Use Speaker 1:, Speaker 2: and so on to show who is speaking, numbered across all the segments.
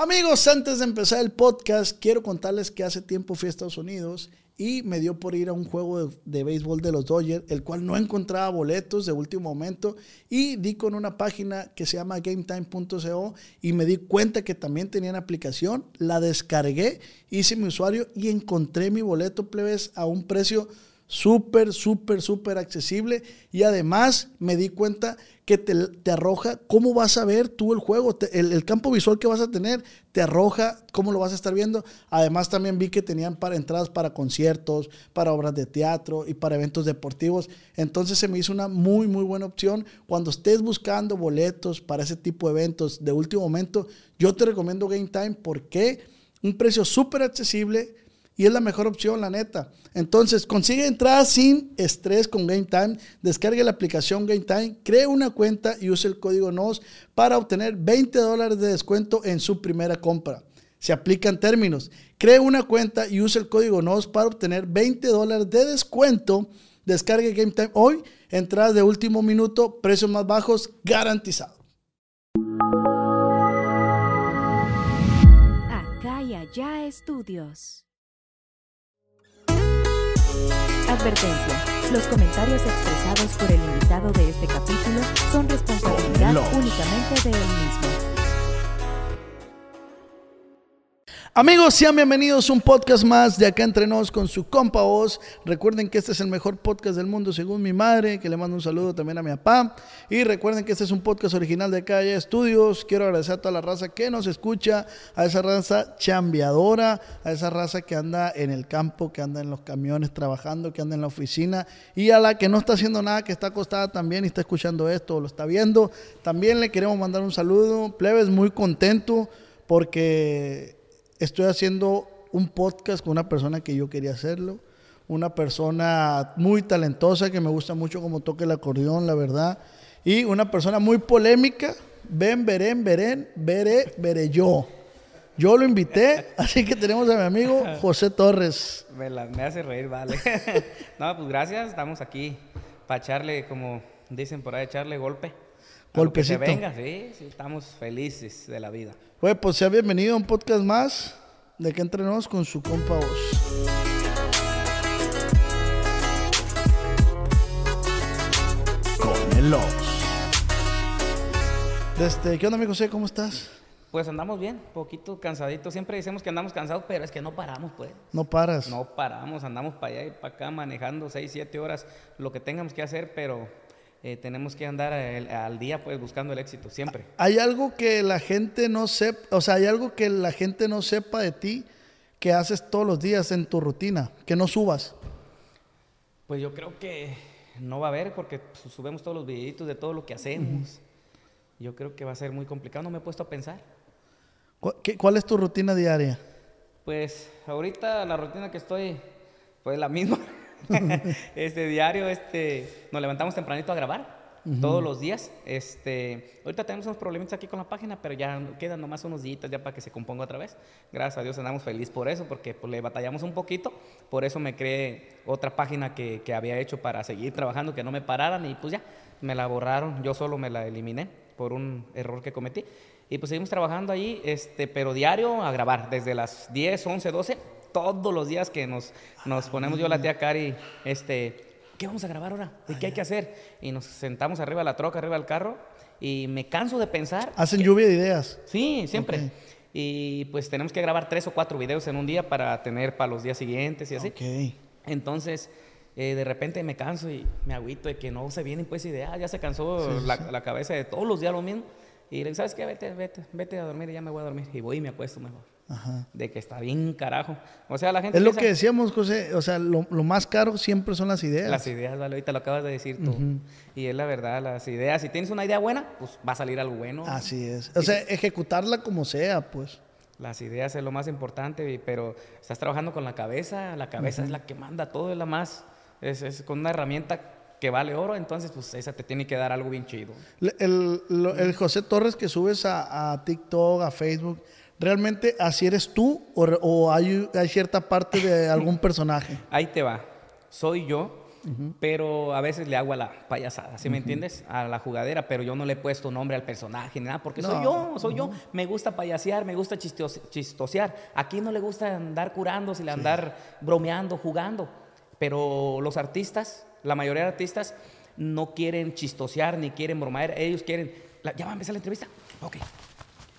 Speaker 1: Amigos, antes de empezar el podcast, quiero contarles que hace tiempo fui a Estados Unidos y me dio por ir a un juego de, béisbol de los Dodgers, el cual no encontraba boletos de último momento y di con una página que se llama gametime.co y me di cuenta que también tenían aplicación, la descargué, hice mi usuario y encontré mi boleto plebes a un precio súper, súper, súper accesible y además me di cuenta que te, te, arroja cómo vas a ver tú el juego, el, el, campo visual que vas a tener, te arroja cómo lo vas a estar viendo. Además también vi que tenían para entradas para conciertos, para obras de teatro y para eventos deportivos. Entonces se me hizo una muy, muy buena opción. Cuando estés buscando boletos para ese tipo de eventos de último momento, yo te recomiendo Game Time porque un precio súper accesible y es la mejor opción, la neta. Entonces, consigue entradas sin estrés con Game Time. Descargue la aplicación Game Time, cree una cuenta y use el código NOS para obtener 20 dólares de descuento en su primera compra. Se aplican términos. Cree una cuenta y use el código NOS para obtener 20 dólares de descuento. Descargue Game Time hoy. Entradas de último minuto, precios más bajos, garantizado.
Speaker 2: Acá y allá estudios. Advertencia. Los comentarios expresados por el invitado de este capítulo son responsabilidad únicamente de él mismo.
Speaker 1: Amigos, sean bienvenidos a un podcast más de Acá Entre Nos con su compa Oz. Recuerden que este es el mejor podcast del mundo según mi madre, que le mando un saludo también a mi papá. Y recuerden que este es un podcast original de Calle Estudios. Quiero agradecer a toda la raza que nos escucha, a esa raza chambeadora, a esa raza que anda en el campo, que anda en los camiones trabajando, que anda en la oficina y a la que no está haciendo nada, que está acostada también y está escuchando esto o lo está viendo. También le queremos mandar un saludo. Plebes, muy contento porque estoy haciendo un podcast con una persona que yo quería hacerlo, una persona muy talentosa que me gusta mucho como toca el acordeón, la verdad, y una persona muy polémica, ven, verén, verén, veré, veré yo. Yo lo invité, así que tenemos a mi amigo José Torres.
Speaker 3: Me, la, me hace reír, vale. no, pues gracias, estamos aquí para echarle, como dicen por ahí, echarle golpe.
Speaker 1: Golpecito.
Speaker 3: Que se venga, sí, sí, estamos felices de la vida.
Speaker 1: Pues, pues sea bienvenido a un podcast más de que entrenos con su compa Oz. Con el Oz. Este, ¿Qué onda, amigo José? ¿Cómo estás?
Speaker 3: Pues andamos bien, poquito cansaditos. Siempre decimos que andamos cansados, pero es que no paramos, pues.
Speaker 1: No paras.
Speaker 3: No paramos, andamos para allá y para acá manejando 6, 7 horas, lo que tengamos que hacer, pero eh, tenemos que andar el, al día pues buscando el éxito siempre.
Speaker 1: Hay algo que la gente no sepa, o sea, hay algo que la gente no sepa de ti que haces todos los días en tu rutina, que no subas.
Speaker 3: Pues yo creo que no va a haber porque pues, subimos todos los videitos de todo lo que hacemos. Yo creo que va a ser muy complicado, no me he puesto a pensar.
Speaker 1: ¿Cuál, qué, ¿Cuál es tu rutina diaria?
Speaker 3: Pues ahorita la rutina que estoy, pues la misma. este diario, este, nos levantamos tempranito a grabar. Uh -huh. Todos los días. Este, ahorita tenemos unos problemitas aquí con la página, pero ya quedan nomás unos días ya para que se componga otra vez. Gracias a Dios andamos felices por eso, porque pues, le batallamos un poquito. Por eso me creé otra página que, que había hecho para seguir trabajando, que no me pararan y pues ya, me la borraron. Yo solo me la eliminé por un error que cometí. Y pues seguimos trabajando ahí, este, pero diario a grabar, desde las 10, 11, 12 todos los días que nos, nos ponemos yo, la tía Cari, este, ¿qué vamos a grabar ahora? ¿De qué hay que hacer? Y nos sentamos arriba de la troca, arriba del carro, y me canso de pensar.
Speaker 1: ¿Hacen
Speaker 3: que,
Speaker 1: lluvia de ideas?
Speaker 3: Sí, siempre. Okay. Y pues tenemos que grabar tres o cuatro videos en un día para tener para los días siguientes y así.
Speaker 1: Okay.
Speaker 3: Entonces, eh, de repente me canso y me agüito de que no se vienen pues ideas, ya se cansó sí, la, sí. la, cabeza de todos los días lo mismo. Y le digo, ¿sabes qué? Vete, vete, vete a dormir y ya me voy a dormir. Y voy y me acuesto mejor.
Speaker 1: Ajá.
Speaker 3: de que está bien carajo. O sea, la gente...
Speaker 1: Es lo piensa, que decíamos, José, o sea, lo, lo, más caro siempre son las ideas.
Speaker 3: Las ideas, vale, ahorita lo acabas de decir tú. Uh -huh. Y es la verdad, las ideas, si tienes una idea buena, pues va a salir algo bueno.
Speaker 1: Así es. O sea, ejecutarla como sea, pues.
Speaker 3: Las ideas es lo más importante, pero estás trabajando con la cabeza, la cabeza uh -huh. es la que manda todo, es la más, es, es con una herramienta que vale oro, entonces pues esa te tiene que dar algo bien chido.
Speaker 1: El, el, el José Torres que subes a, a TikTok, a Facebook, ¿Realmente así eres tú o, o hay, hay, cierta parte de algún personaje?
Speaker 3: Ahí te va. Soy yo, pero a veces le hago a la payasada, ¿sí me entiendes? A la jugadera, pero yo no le he puesto nombre al personaje ni nada, porque soy yo, soy yo. Me gusta payasear, me gusta chistosear. Aquí no le gusta andar curándose, le andar bromeando, jugando. Pero los artistas, la mayoría de artistas, no quieren chistosear ni quieren bromear. Ellos quieren. ¿Ya va a empezar la entrevista? Ok.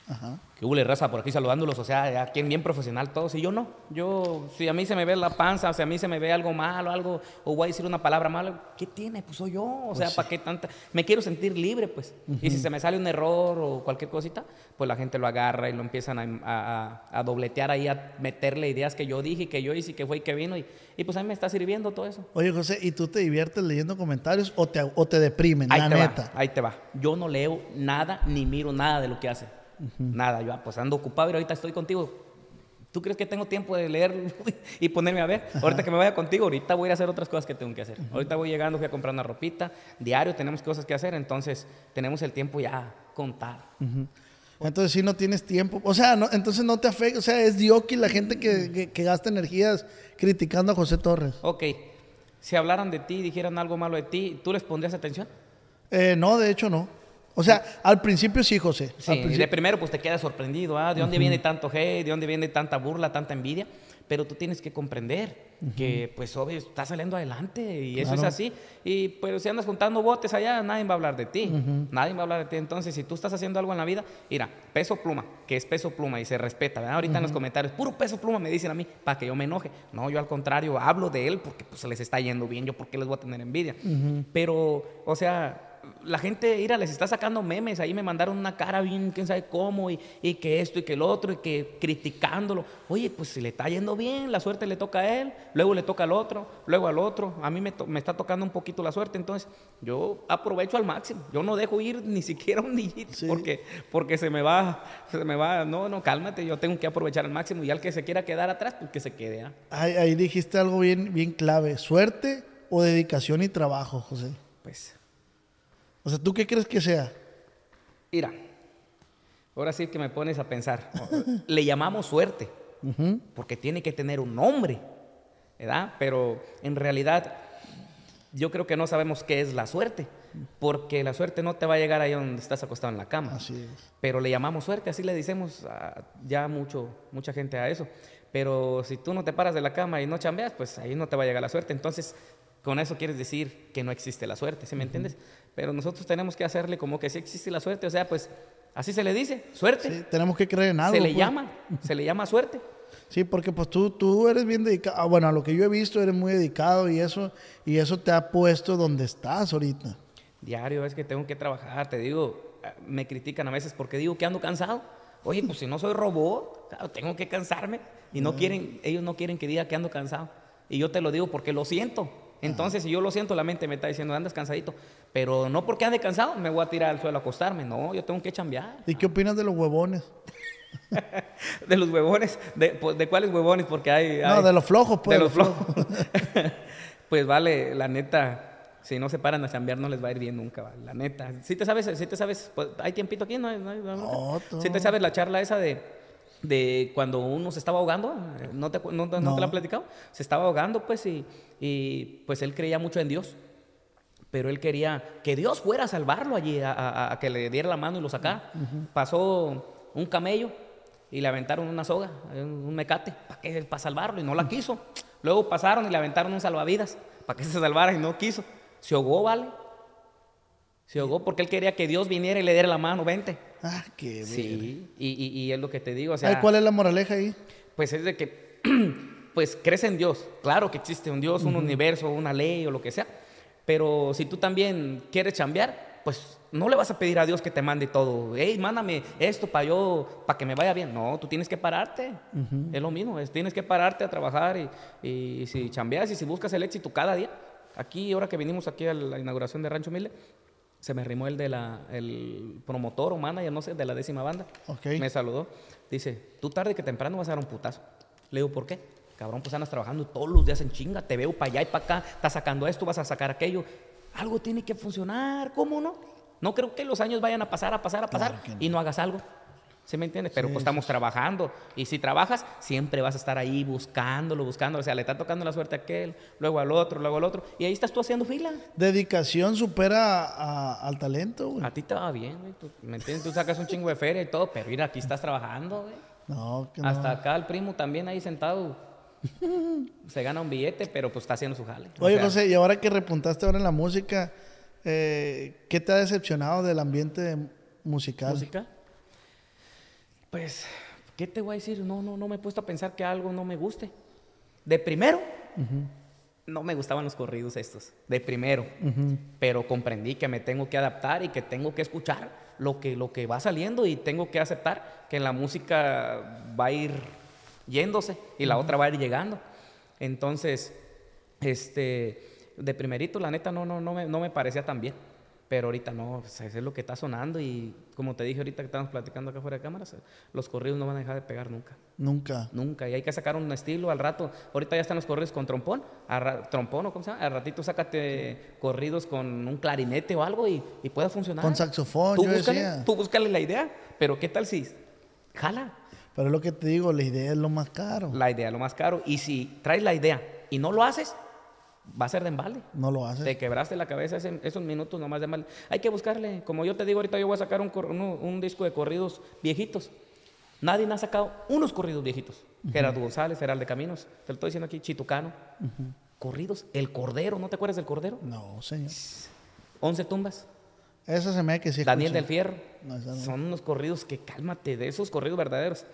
Speaker 3: Ajá. Que hubo raza por aquí saludándolos, o sea, ya quien bien profesional todos, y yo no. Yo, si a mí se me ve la panza, o si a mí se me ve algo malo, algo, o voy a decir una palabra mala, ¿qué tiene? Pues soy yo, o sea, pues ¿para qué tanta? Me quiero sentir libre, pues. Y si se me sale un error o cualquier cosita, pues la gente lo agarra y lo empiezan a, a, dobletear ahí, a meterle ideas que yo dije, que yo hice, que fue y que vino, y, y, pues a mí me está sirviendo todo eso.
Speaker 1: Oye, José, ¿y tú te diviertes leyendo comentarios o te, o te deprimen?
Speaker 3: Ahí
Speaker 1: la
Speaker 3: te
Speaker 1: neta.
Speaker 3: Va, ahí te va. Yo no leo nada ni miro nada de lo que hace. Nada, yo ah, pues ando ocupado y ahorita estoy contigo. ¿Tú crees que tengo tiempo de leer y ponerme a ver? Ahorita que me vaya contigo, ahorita voy a hacer otras cosas que tengo que hacer. Ahorita voy llegando, fui a comprar una ropita, diario tenemos cosas que hacer, entonces tenemos el tiempo ya contado.
Speaker 1: Entonces si no tienes tiempo, o sea, no, entonces no te afecta, o sea, es dioki la gente que, que, gasta energías criticando a José Torres.
Speaker 3: Ok, si hablaran de ti dijeran algo malo de ti, ¿tú les pondrías atención?
Speaker 1: Eh, no, de hecho no. O sea, al principio sí, José.
Speaker 3: Sí, de primero pues te quedas sorprendido, ¿ah? ¿De dónde viene tanto hate? ¿De dónde viene tanta burla, tanta envidia? Pero tú tienes que comprender que, pues, obvio, estás saliendo adelante y eso es así. Y pues si andas juntando botes allá, nadie va a hablar de ti. Nadie va a hablar de ti. Entonces, si tú estás haciendo algo en la vida, mira, peso pluma, que es peso pluma y se respeta, ¿verdad? Ahorita en los comentarios, puro peso pluma me dicen a mí para que yo me enoje. No, yo al contrario, hablo de él porque pues se les está yendo bien, yo porque les voy a tener envidia. Pero, o sea, la gente, mira, les está sacando memes, ahí me mandaron una cara bien, quién sabe cómo, y, que esto y que el otro, y que criticándolo. Oye, pues si le está yendo bien, la suerte le toca a él, luego le toca al otro, luego al otro. A mí me, está tocando un poquito la suerte, entonces yo aprovecho al máximo. Yo no dejo ir ni siquiera un día porque, porque se me va, se me va, no, no, cálmate, yo tengo que aprovechar al máximo y al que se quiera quedar atrás, pues que se quede. ¿ah?
Speaker 1: Ahí, ahí dijiste algo bien, bien clave, suerte o dedicación y trabajo, José.
Speaker 3: Pues
Speaker 1: o sea, ¿tú qué crees que sea?
Speaker 3: Mira, ahora sí que me pones a pensar. Le llamamos suerte, porque tiene que tener un nombre, ¿verdad? Pero en realidad yo creo que no sabemos qué es la suerte, porque la suerte no te va a llegar ahí donde estás acostado en la cama.
Speaker 1: Así es.
Speaker 3: Pero le llamamos suerte, así le decimos ya mucho, mucha gente a eso. Pero si tú no te paras de la cama y no chambeas, pues ahí no te va a llegar la suerte. Entonces, con eso quieres decir que no existe la suerte, ¿sí me entiendes? Pero nosotros tenemos que hacerle como que sí existe la suerte, o sea, pues así se le dice, suerte.
Speaker 1: Sí, tenemos que creer en algo.
Speaker 3: Se le
Speaker 1: pues.
Speaker 3: llama, se le llama suerte.
Speaker 1: Sí, porque pues tú, tú eres bien dedicado, ah, bueno, a lo que yo he visto eres muy dedicado y eso, y eso te ha puesto donde estás ahorita.
Speaker 3: Diario es que tengo que trabajar, te digo, me critican a veces porque digo que ando cansado. Oye, pues si no soy robot, tengo que cansarme. Y no quieren, ellos no quieren que diga que ando cansado. Y yo te lo digo porque lo siento. Entonces, si yo lo siento, la mente me está diciendo, andas cansadito. Pero no porque ande cansado, me voy a tirar al suelo a acostarme. No, yo tengo que chambear.
Speaker 1: ¿Y qué opinas de los huevones?
Speaker 3: de los huevones. ¿De, pues, ¿De, cuáles huevones? Porque hay,
Speaker 1: No, de los flojos, pues.
Speaker 3: De los flojos. pues vale, la neta. Si no se paran a chambear, no les va a ir bien nunca, vale, la neta. Si te sabes, si te sabes, pues, hay tiempito aquí, ¿no? no, si te sabes la charla esa de de cuando uno se estaba ahogando, ¿no te, no, te la han platicado? Se estaba ahogando, pues, y, y, pues él creía mucho en Dios. Pero él quería que Dios fuera a salvarlo allí, a, que le diera la mano y lo sacara. Pasó un camello y le aventaron una soga, un mecate, para, que, para salvarlo, y no la quiso. Luego pasaron y le aventaron un salvavidas, para que se salvara, y no quiso. Se ahogó, ¿vale? Se ahogó porque él quería que Dios viniera y le diera la mano, vente.
Speaker 1: Ah, qué
Speaker 3: Sí, y, y, es lo que te digo. O sea,
Speaker 1: ¿Cuál es la moraleja ahí?
Speaker 3: Pues es de que, pues crees en Dios. Claro que existe un Dios, un universo, una ley o lo que sea. Pero si tú también quieres chambear, pues no le vas a pedir a Dios que te mande todo. Hey, mándame esto para yo, para que me vaya bien. No, tú tienes que pararte. Es lo mismo. tienes que pararte a trabajar y, y si chambeas y si buscas el éxito cada día. Aquí, ahora que vinimos aquí a la inauguración de Rancho Mille, se me arrimó el de la, el promotor o manager, no sé, de la décima banda. Me saludó. Dice, tú tarde que temprano vas a dar un putazo. Le digo, ¿por qué? Cabrón, pues andas trabajando todos los días en chinga, te veo para allá y para acá, estás sacando esto, vas a sacar aquello. Algo tiene que funcionar, ¿cómo no? No creo que los años vayan a pasar, a pasar, a pasar y no hagas algo. ¿Sí me entiendes? Pero pues estamos trabajando. Y si trabajas, siempre vas a estar ahí buscándolo, buscándolo. O sea, le está tocando la suerte a aquel, luego al otro, luego al otro. Y ahí estás tú haciendo fila.
Speaker 1: Dedicación supera a- al talento, güey.
Speaker 3: A ti te va bien, güey. Tú- ¿Me entiendes? Tú sacas un chingo de feria y todo, pero mira, aquí estás trabajando, güey.
Speaker 1: No, que no.
Speaker 3: Hasta acá el primo también ahí sentado. Se gana un billete, pero pues está haciendo su jale. O
Speaker 1: Oye,
Speaker 3: sea,
Speaker 1: José, y ahora que repuntaste ahora en la música, eh, ¿qué te ha decepcionado del ambiente musical?
Speaker 3: ¿Música? Pues, ¿qué te voy a decir? No, no, no me he puesto a pensar que algo no me guste. De primero, no me gustaban los corridos estos. De primero. Pero comprendí que me tengo que adaptar y que tengo que escuchar lo que, lo que va saliendo y tengo que aceptar que la música va a ir yéndose y la otra va a ir llegando. Entonces, este, de primerito, la neta, no, no, no, me, no me parecía tan bien. Pero ahorita no, pues, es lo que está sonando y como te dije ahorita que estábamos platicando acá fuera de cámaras, los corridos no van a dejar de pegar nunca.
Speaker 1: Nunca.
Speaker 3: Nunca. Y hay que sacar un estilo al rato. Ahorita ya están los corridos con trompón. a trompón o cómo se llama. Al ratito sácate corridos con un clarinete o algo y, y puede funcionar.
Speaker 1: Con saxofón,
Speaker 3: tú
Speaker 1: yo
Speaker 3: búscale,
Speaker 1: decía.
Speaker 3: Tú búscale la idea. Pero ¿qué tal si jala?
Speaker 1: Pero es lo que te digo, la idea es lo más caro.
Speaker 3: La idea, lo más caro. Y si traes la idea y no lo haces, va a ser de embalde.
Speaker 1: No lo haces.
Speaker 3: Te quebraste la cabeza ese- esos minutos nomás de mal. Hay que buscarle. Como yo te digo, ahorita yo voy a sacar un, disco de corridos viejitos. Nadie me ha sacado unos corridos viejitos. Gerardo González, Gerald de Caminos. Te lo estoy diciendo aquí, Chitucano. Corridos. El Cordero, ¿no te acuerdas del Cordero?
Speaker 1: No, señor.
Speaker 3: Once tumbas.
Speaker 1: Eso se me que sí.
Speaker 3: Daniel del Fierro.
Speaker 1: No, no.
Speaker 3: Son unos corridos que cálmate, de esos corridos verdaderos.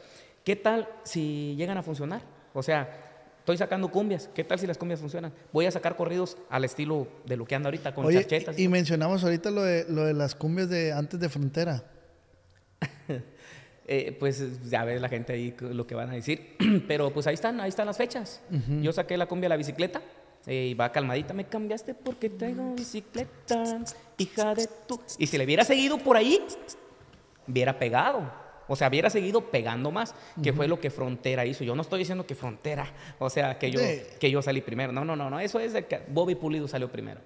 Speaker 3: ¿Qué tal si llegan a funcionar? O sea, estoy sacando cumbias. ¿Qué tal si las cumbias funcionan? Voy a sacar corridos al estilo de lo que anda ahorita con
Speaker 1: Oye,
Speaker 3: charchetas.
Speaker 1: y, y mencionamos ahorita lo de, lo de las cumbias de antes de frontera.
Speaker 3: Eh, pues ya ves la gente ahí lo que van a decir. Pero pues ahí están, ahí están las fechas. Yo saqué la cumbia de la bicicleta eh, y va calmadita. Me cambiaste porque traigo bicicleta, hija de tu. Y si le hubiera seguido por ahí, hubiera pegado. O sea, hubiera seguido pegando más, que fue lo que Frontera hizo. Yo no estoy diciendo que Frontera, o sea, que yo, que yo salí primero. No, no, no, no. Eso es de que Bobby Pulido salió primero.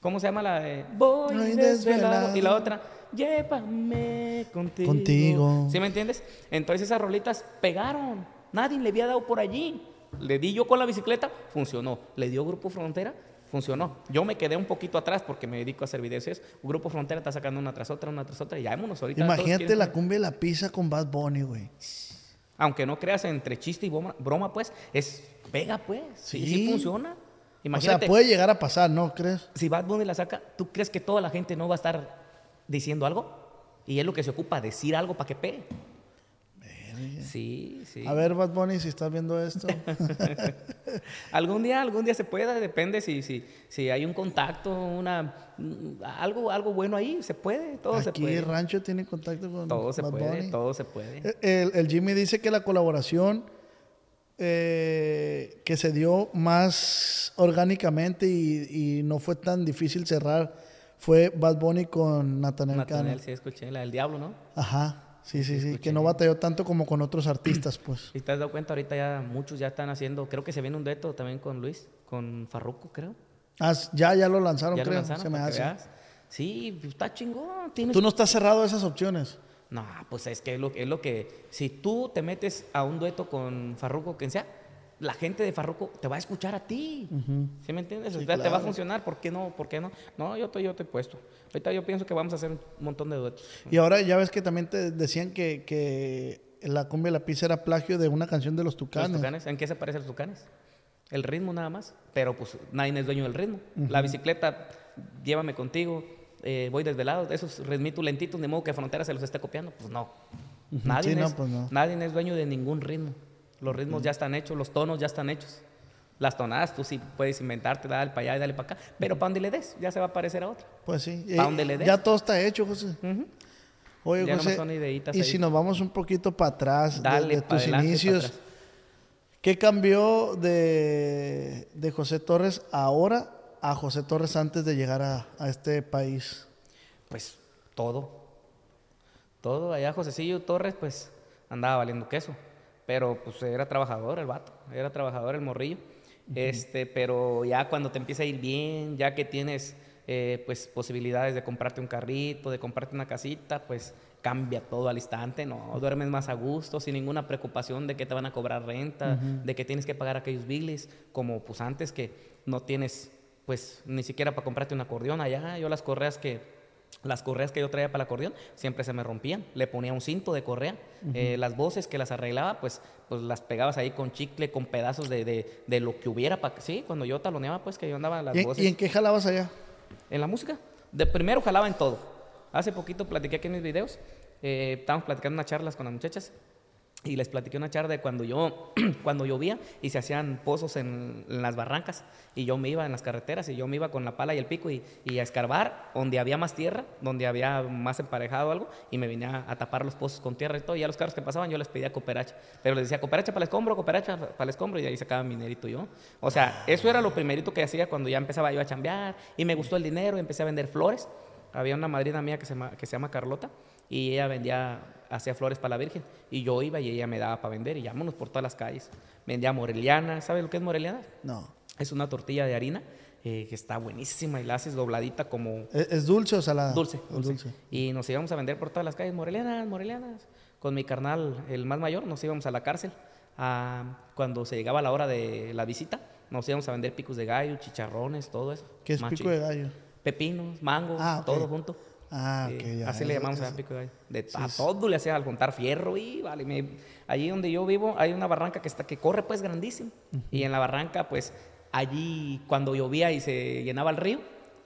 Speaker 3: ¿Cómo se llama la de Voy desvelado? Y la otra, llévame contigo.
Speaker 1: Contigo.
Speaker 3: ¿Sí me entiendes? Entonces esas rolitas pegaron. Nadie le había dado por allí. Le di yo con la bicicleta, funcionó. Le dio Grupo Frontera, funcionó. Yo me quedé un poquito atrás porque me dedico a hacer videos. Grupo Frontera está sacando una tras otra, una tras otra. Y ya vámonos ahorita.
Speaker 1: Imagínate la cumbia y la pizza con Bad Bunny, güey.
Speaker 3: Aunque no creas entre chiste y broma, broma, pues, es pega, pues. Sí, sí,
Speaker 1: Sí.
Speaker 3: funciona.
Speaker 1: O
Speaker 3: Imagínate,
Speaker 1: sea, puede llegar a pasar, ¿no crees?
Speaker 3: si Bad Bunny la saca, ¿tú crees que toda la gente no va a estar diciendo algo? Y es lo que se ocupa, decir algo para que pegue. Sí, sí.
Speaker 1: A ver, Bad Bunny, si estás viendo esto.
Speaker 3: Algún día, algún día se pueda, depende si, si, si hay un contacto, una algo, algo bueno ahí, se puede, todo se
Speaker 1: Aquí
Speaker 3: puede.
Speaker 1: el rancho tiene contacto con
Speaker 3: Todo se
Speaker 1: Bad
Speaker 3: puede,
Speaker 1: Bunny.
Speaker 3: todo se puede.
Speaker 1: Eh, El, el Jimmy dice que la colaboración eh, que se dio más orgánicamente y, y no fue tan difícil cerrar fue Bad Bunny con Nathaniel Cano.
Speaker 3: sí escuché, la del diablo, ¿no?
Speaker 1: Ajá, sí, sí, sí, que no batalló tanto como con otros artistas, pues.
Speaker 3: Si te has dado cuenta, ahorita ya muchos ya están haciendo, creo que se viene un dueto también con Luis, con Farruko, creo.
Speaker 1: Ah, ya, ya lo lanzaron,
Speaker 3: Ya lo
Speaker 1: creo,
Speaker 3: lanzaron,
Speaker 1: se me hace.
Speaker 3: veas. Sí, está chingón. Tienes
Speaker 1: Tú no estás cerrado a esas opciones.
Speaker 3: No, pues es que es lo, es lo que. Si tú te metes a un dueto con Farruko, quien sea, la gente de Farruko te va a escuchar a ti. ¿Sí me entiendes?
Speaker 1: Sí,
Speaker 3: O sea, Te va a funcionar. ¿Por qué no? ¿Por qué no? No, yo te, yo te he puesto. Ahorita yo pienso que vamos a hacer un montón de duetos.
Speaker 1: Y ahora ya ves que también te decían que, que la cumbia y la pizza era plagio de una canción de los
Speaker 3: Los
Speaker 1: Tucanes.
Speaker 3: ¿en qué se parecen los tucanes? El ritmo nada más. Pero pues nadie es dueño del ritmo. La bicicleta, llévame contigo, eh, voy desvelado. Esos ritmitos lentitos, ni modo que Frontera se los esté copiando. Pues no. Nadie,
Speaker 1: Sí, no,
Speaker 3: es,
Speaker 1: pues no.
Speaker 3: nadie es dueño de ningún ritmo. Los ritmos ya están hechos, los tonos ya están hechos. Las tonadas tú sí puedes inventarte, dale para allá y dale para acá. Pero para donde le des, ya se va a parecer a otra.
Speaker 1: Pues sí.
Speaker 3: ¿Pa'
Speaker 1: Eh,
Speaker 3: dónde le des?
Speaker 1: Ya todo está hecho, José.
Speaker 3: Ujú.
Speaker 1: Oye,
Speaker 3: Ya
Speaker 1: José,
Speaker 3: son ideitas
Speaker 1: y
Speaker 3: ahí.
Speaker 1: si nos vamos un poquito para atrás de-
Speaker 3: Dale
Speaker 1: de,
Speaker 3: pa'
Speaker 1: tus
Speaker 3: adelante,
Speaker 1: inicios. ¿qué cambió de, de José Torres ahora a José Torres antes de llegar a, a este país?
Speaker 3: Pues todo. Todo. Allá Josecillo Torres, pues andaba valiendo queso. Pero pues era trabajador el vato. Era trabajador el morrillo. Este, pero ya cuando te empieza a ir bien, ya que tienes eh, pues posibilidades de comprarte un carrito, de comprarte una casita, pues cambia todo al instante, no, duermes más a gusto, sin ninguna preocupación de que te van a cobrar renta, de que tienes que pagar aquellos biles, como pues antes que no tienes pues ni siquiera para comprarte un acordeón allá, yo las correas que las correas que yo traía para el acordeón siempre se me rompían. Le ponía un cinto de correa. Eh, las voces que las arreglaba, pues, pues las pegabas ahí con chicle, con pedazos de, de, de lo que hubiera. para Sí, cuando yo taloneaba, pues que yo andaba las
Speaker 1: ¿Y,
Speaker 3: voces.
Speaker 1: ¿Y en qué jalabas allá?
Speaker 3: En la música. De primero jalaba en todo. Hace poquito platiqué aquí en mis videos. Eh, estábamos platicando unas charlas con las muchachas y les platiqué una charla de cuando yo cuando llovía y se hacían pozos en, en las barrancas y yo me iba en las carreteras y yo me iba con la pala y el pico y, a escarbar donde había más tierra, donde había más emparejado algo y me venía a tapar los pozos con tierra y todo y a los carros que pasaban yo les pedía cooperacha, pero les decía cooperacha para el escombro, cooperacha para el escombro y ahí sacaba minerito yo. O sea, eso era lo primerito que hacía cuando ya empezaba yo a chambear y me gustó el dinero y empecé a vender flores. Había una madrina mía que se que se llama Carlota y ella vendía, hacía flores para la Virgen y yo iba y ella me daba para vender y llámonos por todas las calles. Vendía moreliana, ¿sabes lo que es moreliana?
Speaker 1: No.
Speaker 3: Es una tortilla de harina eh, que está buenísima y la haces dobladita como
Speaker 1: ¿Es, es dulce o salada?
Speaker 3: dulce, dulce. Y nos íbamos a vender por todas las calles, morelianas, morelianas. Con mi carnal, el más mayor, nos íbamos a la cárcel. a- cuando se llegaba la hora de la visita, nos íbamos a vender picos de gallo, chicharrones, todo eso.
Speaker 1: ¿Qué es
Speaker 3: Machín.
Speaker 1: pico de gallo?
Speaker 3: Pepinos, mango,
Speaker 1: Ah,
Speaker 3: todo junto.
Speaker 1: Ah,
Speaker 3: Eh,
Speaker 1: ok, ya.
Speaker 3: así le llamamos
Speaker 1: eso-
Speaker 3: a pico de gallo. De,
Speaker 1: sí,
Speaker 3: a todo le hacía al juntar fierro y vale. me- allí donde yo vivo hay una barranca que está que corre pues grandísimo. Y en la barranca pues allí cuando llovía y se llenaba el río,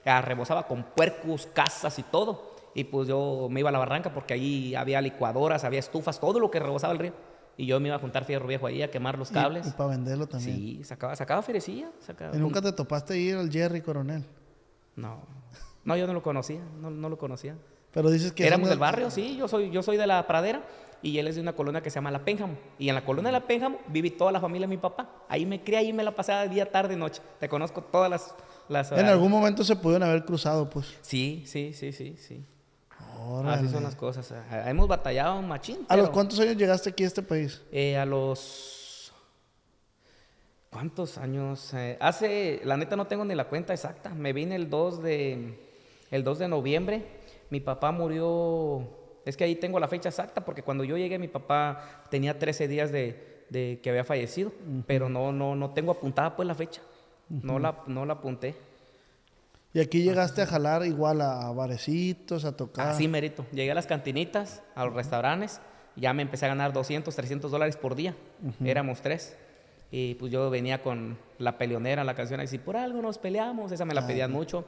Speaker 3: ah, rebosaba con puercos, casas y todo. Y pues yo me iba a la barranca porque allí había licuadoras, había estufas, todo lo que rebosaba el río. Y yo me iba a juntar fierro viejo ahí a quemar los cables.
Speaker 1: Y, para venderlo también.
Speaker 3: sí, sacaba, sacaba ferecilla. Sacaba,
Speaker 1: ¿Y nunca te topaste ir al Jerry Coronel?
Speaker 3: No, no, yo no lo conocía, no, no lo conocía.
Speaker 1: Pero dices que...
Speaker 3: Éramos del barrio, sí, yo soy, yo soy de la pradera y él es de una colonia que se llama La Pénjamo. Y en la colonia de La Pénjamo viví toda la familia de mi papá. Ahí me crié, ahí me la pasaba día, tarde, noche. Te conozco todas las... las
Speaker 1: En algún momento se pudieron haber cruzado, pues.
Speaker 3: Sí, sí, sí, sí, sí.
Speaker 1: Órale.
Speaker 3: Así son las cosas. Hemos batallado machín.
Speaker 1: ¿A los cuántos años llegaste aquí a este país?
Speaker 3: eh, a los... ¿Cuántos años? Eh, hace, la neta no tengo ni la cuenta exacta. Me vine el 2 de, el 2 de noviembre. Mi papá murió, es que ahí tengo la fecha exacta porque cuando yo llegué mi papá tenía 13 días de, de que había fallecido, pero no, no, no tengo apuntada pues la fecha. No la, no la apunté.
Speaker 1: Y aquí llegaste a jalar igual a barecitos, a tocar.
Speaker 3: Así merito. Llegué a las cantinitas, a los restaurantes, ya me empecé a ganar 200, 300 dólares por día. Éramos tres. Y pues yo venía con la peleonera, la canción, si por algo nos peleamos, esa me la pedían mucho.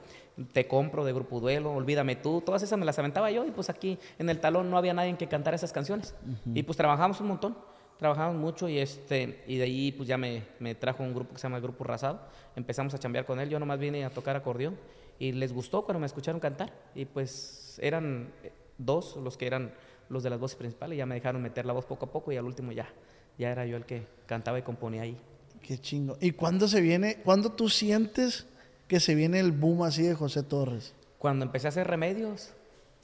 Speaker 3: Te compro de Grupo Duelo, Olvídame tú, todas esas me las aventaba yo. Y pues aquí en el talón no había nadie que cantara esas canciones. Y pues trabajamos un montón. Trabajamos mucho y este y de ahí pues ya me, me trajo un grupo que se llama el Grupo Rasado. Empezamos a chambear con él. Yo nomás vine a tocar acordeón y les gustó cuando me escucharon cantar. Y pues eran eh, dos los que eran los de las voces principales. Ya me dejaron meter la voz poco a poco y al último ya, ya era yo el que cantaba y componía ahí.
Speaker 1: Qué chingo. ¿Y cuándo se viene, cuándo tú sientes que se viene el boom así de José Torres?
Speaker 3: Cuando empecé a hacer remedios,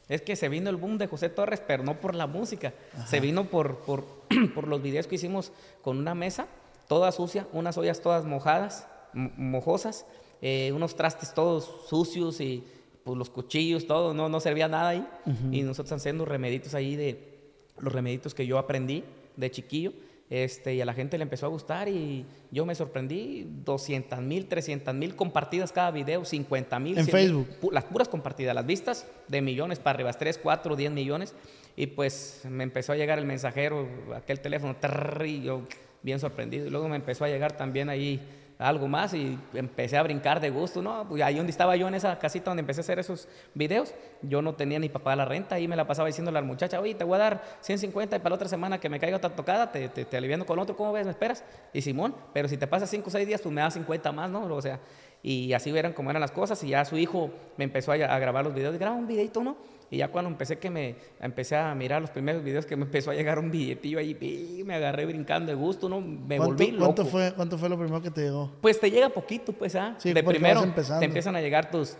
Speaker 3: es que se vino el boom de José Torres, pero no por la música. Se vino por, por, por los videos que hicimos con una mesa toda sucia, unas ollas todas mojadas, mo- mojosas, eh, unos trastes todos sucios y pues los cuchillos, todo, no, no servía nada ahí. Y nosotros haciendo remeditos ahí de los remeditos que yo aprendí de chiquillo. Este, y a la gente le empezó a gustar y yo me sorprendí, 200 mil, 300 mil compartidas cada video, 50 mil.
Speaker 1: En
Speaker 3: 100,000,
Speaker 1: Facebook.
Speaker 3: pu- las puras compartidas, las vistas de millones para arriba, 3, 4, 10 millones. Y pues me empezó a llegar el mensajero, aquel teléfono, trrr, y yo bien sorprendido. Y luego me empezó a llegar también ahí algo más y empecé a brincar de gusto, ¿no? Pues ahí donde estaba yo en esa casita donde empecé a hacer esos videos, yo no tenía ni pagar la renta, ahí me la pasaba diciéndole a la muchacha, oye, te voy a dar 150 y para la otra semana que me caiga otra tocada, te, te, te aliviando con otro, ¿cómo ves? ¿Me esperas? Y Simón, pero si te pasas 5 o 6 días, pues me das 50 más, ¿no? O sea, y así eran como eran las cosas y ya su hijo me empezó a, a grabar los videos, graba un videito, ¿no? Y ya cuando empecé que me empecé a mirar los primeros videos que me empezó a llegar un billetillo ahí, y me agarré brincando de gusto, ¿no? Me
Speaker 1: ¿Cuánto,
Speaker 3: volví loco.
Speaker 1: cuánto fue, ¿Cuánto fue lo primero que te llegó?
Speaker 3: Pues te llega poquito, pues, ¿ah?
Speaker 1: Sí,
Speaker 3: de primero te empiezan a llegar tus,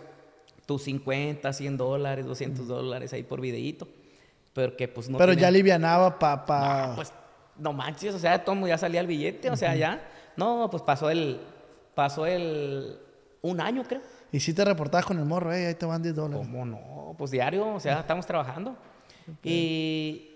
Speaker 3: tus 50, 100 dólares, 200 dólares ahí por videíto. Porque, pues, no
Speaker 1: Pero ya alivianaba pa... pa...
Speaker 3: No, pues, no manches, o sea, todo ya salía el billete, o sea, ya. No, pues pasó el, pasó el, un año, creo.
Speaker 1: Y si te reportabas con el morro, "Ey, ahí te van 10 dólares.
Speaker 3: ¿Cómo no? Pues diario, o sea, estamos trabajando. Y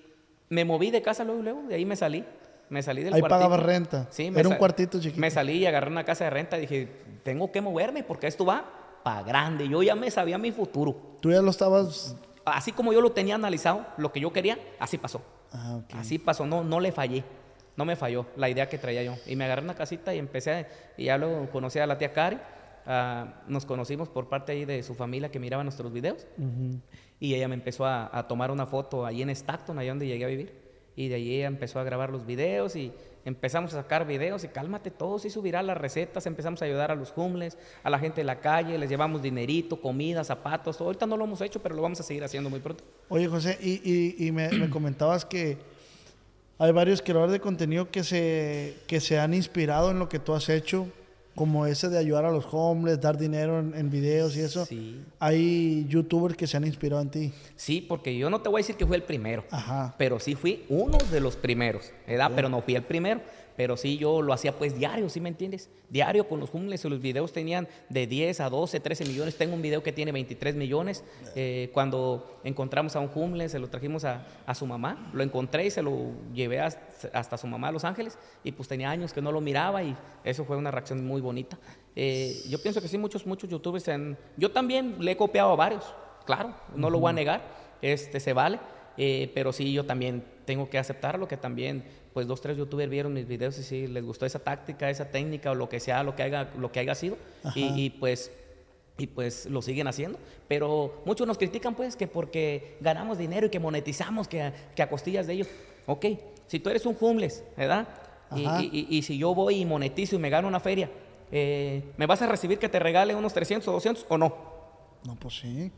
Speaker 3: me moví de casa luego, luego, de ahí me salí. Me salí del
Speaker 1: Ahí
Speaker 3: cuartito.
Speaker 1: pagaba renta.
Speaker 3: Sí,
Speaker 1: Era un cuartito chiquito.
Speaker 3: Me salí y agarré una casa de renta y dije, tengo que moverme porque esto va para grande. Yo ya me sabía mi futuro.
Speaker 1: Tú ya lo estabas...
Speaker 3: Así como yo lo tenía analizado, lo que yo quería, así pasó.
Speaker 1: Ah, ok.
Speaker 3: Así pasó, no, no le fallé. No me falló la idea que traía yo. Y me agarré una casita y empecé, a- y ya luego conocí a la tía Cari. Ah, nos conocimos por parte ahí de su familia que miraba nuestros videos. Y ella me empezó a, a tomar una foto ahí en Stockton, allá donde llegué a vivir. Y de ahí ella empezó a grabar los videos y empezamos a sacar videos y cálmate, todo se hizo viral las recetas, empezamos a ayudar a los homeless, a la gente de la calle, les llevamos dinerito, comida, zapatos. todo. Ahorita no lo hemos hecho, pero lo vamos a seguir haciendo muy pronto.
Speaker 1: Oye, José, y, y- y me, me comentabas que hay varios creadores de contenido que se, que se han inspirado en lo que tú has hecho, como ese de ayudar a los homeless, dar dinero en, en videos y eso.
Speaker 3: Sí.
Speaker 1: Hay youtubers que se han inspirado en ti.
Speaker 3: Sí, porque yo no te voy a decir que fui el primero.
Speaker 1: Ajá.
Speaker 3: Pero sí fui uno de los primeros, ¿verdad? Pero no fui el primero. Pero sí yo lo hacía pues diario, ¿sí me entiendes? Diario con los homeless los videos tenían de 10 a 12, 13 millones. Tengo un video que tiene 23 millones. Eh, cuando encontramos a un homeless, se lo trajimos a, a su mamá. Lo encontré y se lo llevé hasta, hasta su mamá a Los Ángeles. Y pues tenía años que no lo miraba y eso fue una reacción muy bonita. Eh, yo pienso que sí, muchos, muchos youtubers han... Yo también le he copiado a varios, claro, no lo voy a negar, este, se vale. Eh, pero sí, yo también tengo que aceptarlo, que también, pues dos, tres youtubers vieron mis videos y sí les gustó esa táctica, esa técnica o lo que sea, lo que haya, lo que haya sido. Y, y, pues y pues lo siguen haciendo. Pero muchos nos critican pues que porque ganamos dinero y que monetizamos, que que a costillas de ellos. Ok, si tú eres un homeless, ¿verdad? Y si yo voy y monetizo y me gano una feria, eh, ¿me vas a recibir que te regale unos 300 o 200 o no?
Speaker 1: No, pues sí.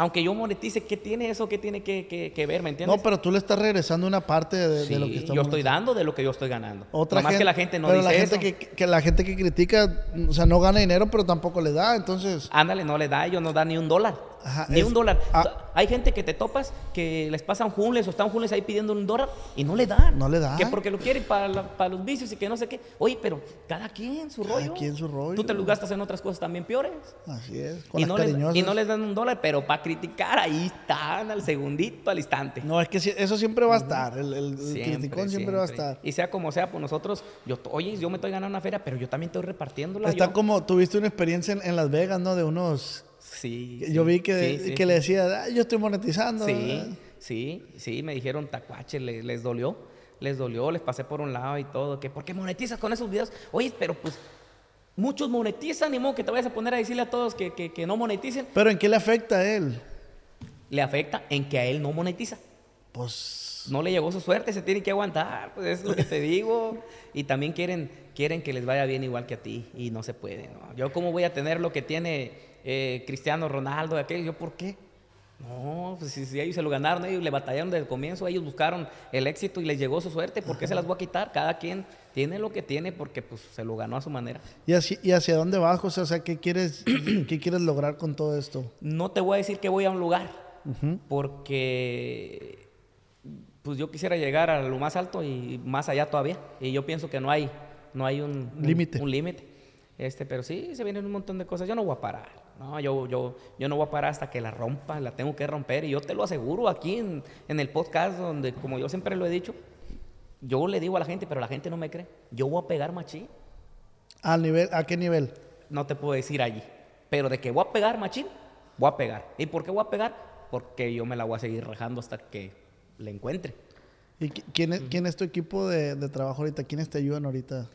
Speaker 3: Aunque yo monetice, ¿qué tiene eso? ¿Qué tiene que, que- que ver? ¿Me entiendes?
Speaker 1: No, pero tú le estás regresando una parte de, de lo que estamos
Speaker 3: yo estoy dando de lo que yo estoy ganando.
Speaker 1: Otra gente,
Speaker 3: que la gente no
Speaker 1: pero
Speaker 3: dice
Speaker 1: la gente
Speaker 3: eso.
Speaker 1: Que, que la gente que critica, o sea, no gana dinero, pero tampoco le da, entonces...
Speaker 3: Ándale, no le da, ellos no dan ni un dólar.
Speaker 1: Ajá,
Speaker 3: ni
Speaker 1: es-
Speaker 3: un dólar.
Speaker 1: ah.
Speaker 3: Hay gente que te topas que les pasan jules o están jules ahí pidiendo un dólar y no le dan.
Speaker 1: No le dan.
Speaker 3: Que porque lo quieren para, la- para los vicios y que no sé qué. Oye, pero cada quien su
Speaker 1: Cada
Speaker 3: rollo.
Speaker 1: quien su rollo.
Speaker 3: Tú te los gastas en otras cosas también peores.
Speaker 1: Así es, con
Speaker 3: Y
Speaker 1: las
Speaker 3: no, les, y no les dan un dólar, pero para criticar ahí están al segundito, al instante.
Speaker 1: No, es que eso siempre va a estar, el, el- el criticón siempre, va a estar.
Speaker 3: Y sea como sea, pues nosotros, yo, oye, yo me estoy ganando una feria, pero yo también estoy repartiéndola.
Speaker 1: Está
Speaker 3: yo-
Speaker 1: como, tuviste una experiencia en, en Las Vegas, ¿no? De unos...
Speaker 3: Sí.
Speaker 1: yo vi que,
Speaker 3: sí, sí,
Speaker 1: que
Speaker 3: sí.
Speaker 1: le decía, "Ay, yo estoy monetizando.
Speaker 3: Sí,
Speaker 1: ¿verdad?".
Speaker 3: sí, sí, me dijeron tacuache, le- les, dolió, les dolió, les pasé por un lado y todo, que ¿por qué monetizas con esos videos? Oye, pero pues muchos monetizan, ni modo que te vayas a poner a decirle a todos que, que- que no moneticen.
Speaker 1: Pero ¿en qué le afecta a él?
Speaker 3: Le afecta en que a él no monetiza.
Speaker 1: Pues...
Speaker 3: No le llegó su suerte, se tiene que aguantar, pues es lo que te digo. Y también quieren, quieren que les vaya bien igual que a ti y no se puede. ¿no? Yo cómo voy a tener lo que tiene eh, Cristiano Ronaldo, aquello, yo por qué? No, pues si, si ellos se lo ganaron, ellos le batallaron desde el comienzo, ellos buscaron el éxito y les llegó su suerte, ¿por qué se las voy a quitar? Cada quien tiene lo que tiene porque pues se lo ganó a su manera.
Speaker 1: ¿Y hacia, y hacia dónde vas, José? O sea, ¿qué quieres, ¿qué quieres lograr con todo esto?
Speaker 3: No te voy a decir que voy a un lugar, porque pues yo quisiera llegar a lo más alto y más allá todavía. Y yo pienso que no hay, no hay un un-
Speaker 1: Límite.
Speaker 3: Un, límite. Este, pero sí, se vienen un montón de cosas. Yo no voy a parar. No, yo, yo, yo no voy a parar hasta que la rompa, la tengo que romper. Y yo te lo aseguro aquí en, en el podcast, donde como yo siempre lo he dicho, yo le digo a la gente, pero la gente no me cree. Yo voy a pegar machín.
Speaker 1: ¿A, nivel, ¿A qué nivel?
Speaker 3: No te puedo decir allí. Pero de que voy a pegar machín, voy a pegar. ¿Y por qué voy a pegar? Porque yo me la voy a seguir rajando hasta que le encuentre.
Speaker 1: ¿Y qui- quién es, quién es tu equipo de, de trabajo ahorita? ¿Quiénes te ayudan ahorita?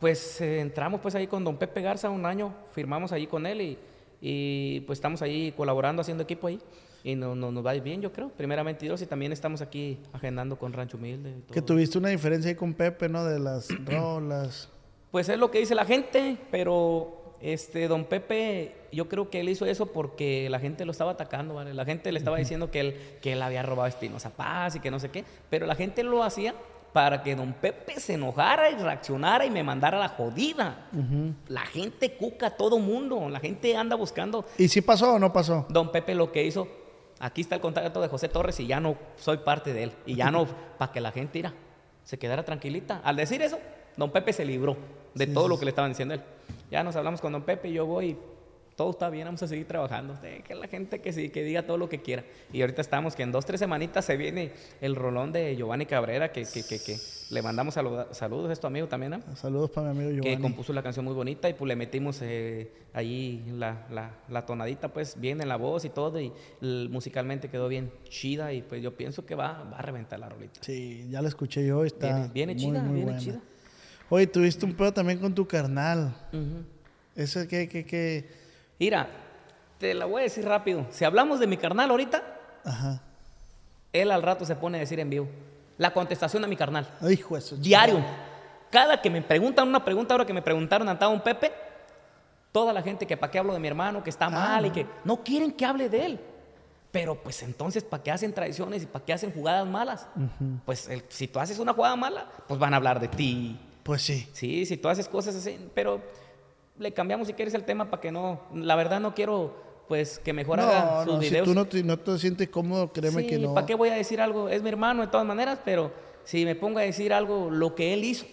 Speaker 3: Pues eh, entramos pues ahí con don Pepe Garza un año, firmamos ahí con él y, y, pues estamos ahí colaborando, haciendo equipo ahí. Y no, no- nos va bien, yo creo. Primeramente Dios, y también estamos aquí agendando con Rancho Humilde. y
Speaker 1: Que
Speaker 3: todo.
Speaker 1: tuviste una diferencia ahí con Pepe, ¿no? De las rolas.
Speaker 3: Pues es lo que dice la gente, pero este don Pepe, yo creo que él hizo eso porque la gente lo estaba atacando, ¿vale? La gente le estaba diciendo que él, que él había robado a Espinosa Paz y que no sé qué, pero la gente lo hacía para que don Pepe se enojara y reaccionara y me mandara la jodida. La gente cuca a todo mundo, la gente anda buscando.
Speaker 1: ¿Y si pasó o no pasó?
Speaker 3: Don Pepe lo que hizo, aquí está el contacto de José Torres y ya no soy parte de él. Y ya no, para que la gente ira, se quedara tranquilita. Al decir eso, don Pepe se libró de todo lo que le estaban diciendo él. Ya nos hablamos con don Pepe y yo voy todo está bien, vamos a seguir trabajando. Que la gente que sí, que diga todo lo que quiera. Y ahorita estamos que en dos, tres semanitas se viene el rolón de Giovanni Cabrera, que, que, que, que le mandamos saluda- saludos, es tu amigo también, ¿no?
Speaker 1: Saludos para mi amigo Giovanni.
Speaker 3: que compuso la canción muy bonita y pues le metimos eh, ahí la, la, la tonadita pues bien en la voz y todo y musicalmente quedó bien chida y pues yo pienso que va, va a reventar la rolita.
Speaker 1: Sí, ya la escuché yo. Está
Speaker 3: Viene, viene
Speaker 1: muy,
Speaker 3: chida,
Speaker 1: muy
Speaker 3: viene
Speaker 1: buena.
Speaker 3: chida.
Speaker 1: Oye, tuviste un pedo también con tu carnal.
Speaker 3: Ujú.
Speaker 1: Ese que, que, que.
Speaker 3: Mira, te la voy a decir rápido. Si hablamos de mi carnal ahorita,
Speaker 1: Ajá.
Speaker 3: él al rato se pone a decir en vivo. La contestación a mi carnal.
Speaker 1: Hijo de su
Speaker 3: Diario. Cada que me preguntan una pregunta, ahora que me preguntaron a un Pepe, toda la gente que para qué hablo de mi hermano, que está mal y que no quieren que hable de él. Pero pues entonces, ¿para qué hacen traiciones y para qué hacen jugadas malas? Pues el- si tú haces una jugada mala, pues van a hablar de ti.
Speaker 1: Pues sí.
Speaker 3: Sí, si tú haces cosas así, pero le cambiamos si quieres el tema para que no, la verdad no quiero pues que mejor haga
Speaker 1: No,
Speaker 3: sus
Speaker 1: no, si
Speaker 3: videos.
Speaker 1: tú no te, no te sientes cómodo, créeme
Speaker 3: Sí,
Speaker 1: que no.
Speaker 3: ¿Para qué voy a decir algo? Es mi hermano de todas maneras, pero si me pongo a decir algo, lo que él hizo,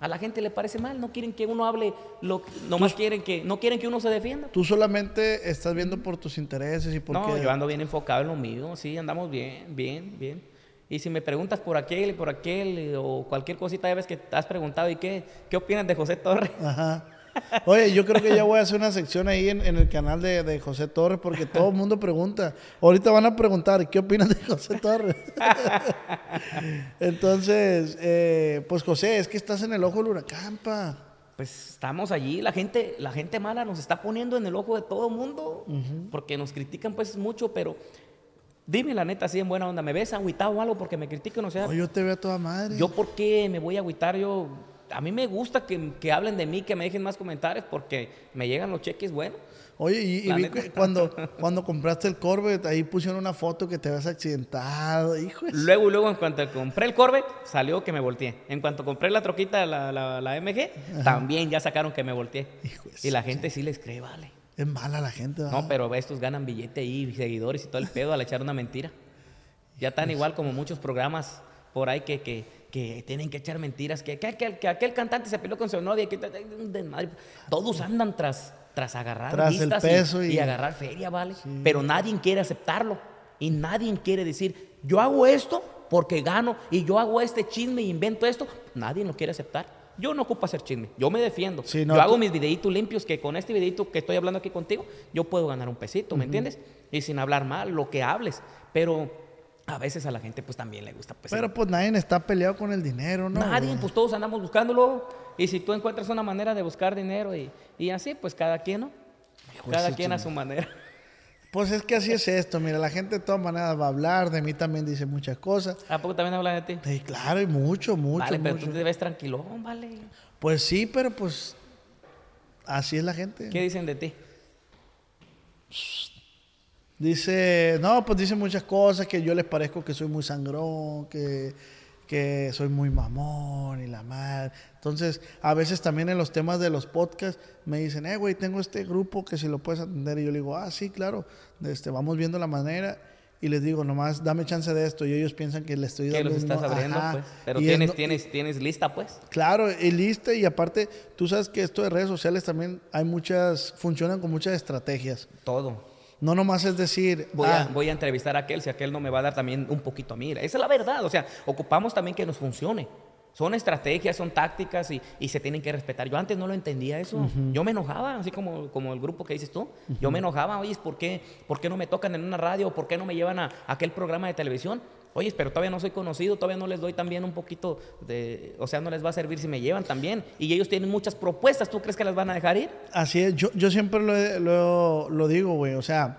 Speaker 3: a la gente le parece mal. No quieren que uno hable, lo, nomás quieren que, no quieren que uno se defienda.
Speaker 1: Tú solamente estás viendo por tus intereses y porque.
Speaker 3: No, yo ando bien enfocado en lo mío, sí, andamos bien, bien, bien. Y si me preguntas por aquel y por aquel o cualquier cosita, ya ves que te has preguntado, ¿y qué, qué opinas de José Torres?
Speaker 1: Ajá. Oye, yo creo que ya voy a hacer una sección ahí en, en el canal de, de José Torres porque todo el mundo pregunta. Ahorita van a preguntar, ¿qué opinas de José Torres? Entonces, eh, pues José, es que estás en el ojo del huracán, pa.
Speaker 3: Pues estamos allí, la gente, la gente mala nos está poniendo en el ojo de todo el mundo, porque nos critican pues mucho, pero dime la neta, así en buena onda, ¿me ves agüitado o algo porque me critican? O sea,
Speaker 1: No, yo te veo a toda madre.
Speaker 3: ¿yo por qué me voy a agüitar? Yo, a mí me gusta que, que hablen de mí, que me dejen más comentarios, porque me llegan los cheques buenos.
Speaker 1: Oye, y, y vi que cuando, cuando compraste el Corvette, ahí pusieron una foto que te habías accidentado, hijo.
Speaker 3: Luego, luego, en cuanto compré el Corvette, salió que me volteé. En cuanto compré la troquita, la, la, la MG, también ya sacaron que me volteé.
Speaker 1: Hijo
Speaker 3: Y la gente sí les cree, vale.
Speaker 1: Es mala la gente, ¿verdad?
Speaker 3: No, pero estos ganan billete ahí, seguidores y todo el pedo al echar una mentira. Ya tan igual como muchos programas por ahí que, que, que tienen que echar mentiras, que, que, aquel, que aquel cantante se peleó con su novia, que desmadre. Todos andan tras, tras agarrar
Speaker 1: Tras el
Speaker 3: y-
Speaker 1: peso
Speaker 3: y,
Speaker 1: y-
Speaker 3: agarrar feria, ¿vale? Pero nadie quiere aceptarlo. Y nadie quiere decir, yo hago esto porque gano y yo hago este chisme y invento esto. Nadie lo quiere aceptar. Yo no ocupo hacer chisme, yo me defiendo.
Speaker 1: Sí, no,
Speaker 3: yo hago mis videitos limpios que con este videito que estoy hablando aquí contigo, yo puedo ganar un pesito, ¿me entiendes? Y sin hablar mal, lo que hables. Pero a veces a la gente pues también le gusta. Pues,
Speaker 1: Pero pues nadie está peleado con el dinero, ¿no?
Speaker 3: nadie,
Speaker 1: güey?
Speaker 3: pues todos andamos buscándolo. Y si tú encuentras una manera de buscar dinero y, y así, pues cada quien, ¿no? Cada quien a su manera.
Speaker 1: Pues es que así es esto, mira, la gente de todas maneras va a hablar, de mí también dice muchas cosas.
Speaker 3: ¿A poco también hablan de ti?
Speaker 1: Sí, claro, y mucho, mucho,
Speaker 3: vale, pero
Speaker 1: mucho.
Speaker 3: tú te ves tranquilón, vale.
Speaker 1: Pues sí, pero pues así es la gente.
Speaker 3: ¿Qué dicen de ti?
Speaker 1: Dice, no, pues dice muchas cosas, que yo les parezco que soy muy sangrón, que, que soy muy mamón y la madre. Entonces, a veces también en los temas de los podcasts me dicen, eh, güey, tengo este grupo que si lo puedes atender. Y yo le digo, ah, sí, claro, este, vamos viendo la manera. Y les digo, nomás dame chance de esto. Y ellos piensan que le estoy
Speaker 3: Que
Speaker 1: dando.
Speaker 3: los
Speaker 1: un-
Speaker 3: estás abriendo,
Speaker 1: Ajá.
Speaker 3: pues. Pero
Speaker 1: Y
Speaker 3: tienes,
Speaker 1: no-
Speaker 3: tienes, tienes lista, pues.
Speaker 1: Claro, y lista y aparte, tú sabes que esto de redes sociales también hay muchas, funcionan con muchas estrategias.
Speaker 3: Todo.
Speaker 1: No nomás es decir,
Speaker 3: Voy,
Speaker 1: ah,
Speaker 3: a, voy a entrevistar a aquel, si aquel no me va a dar también un poquito a mí. Esa es la verdad. O sea, ocupamos también que nos funcione. Son estrategias, son tácticas y, y se tienen que respetar. Yo antes no lo entendía eso. Yo me enojaba, así como, como el grupo que dices tú. Yo me enojaba, oye, ¿por qué, ¿por qué no me tocan en una radio? ¿Por qué no me llevan a, a aquel programa de televisión? Oye, pero todavía no soy conocido, todavía no les doy también un poquito de... O sea, no les va a servir si me llevan también. Y ellos tienen muchas propuestas. ¿Tú crees que las van a dejar ir?
Speaker 1: Así es, yo, yo siempre lo, lo, lo digo, güey, o sea,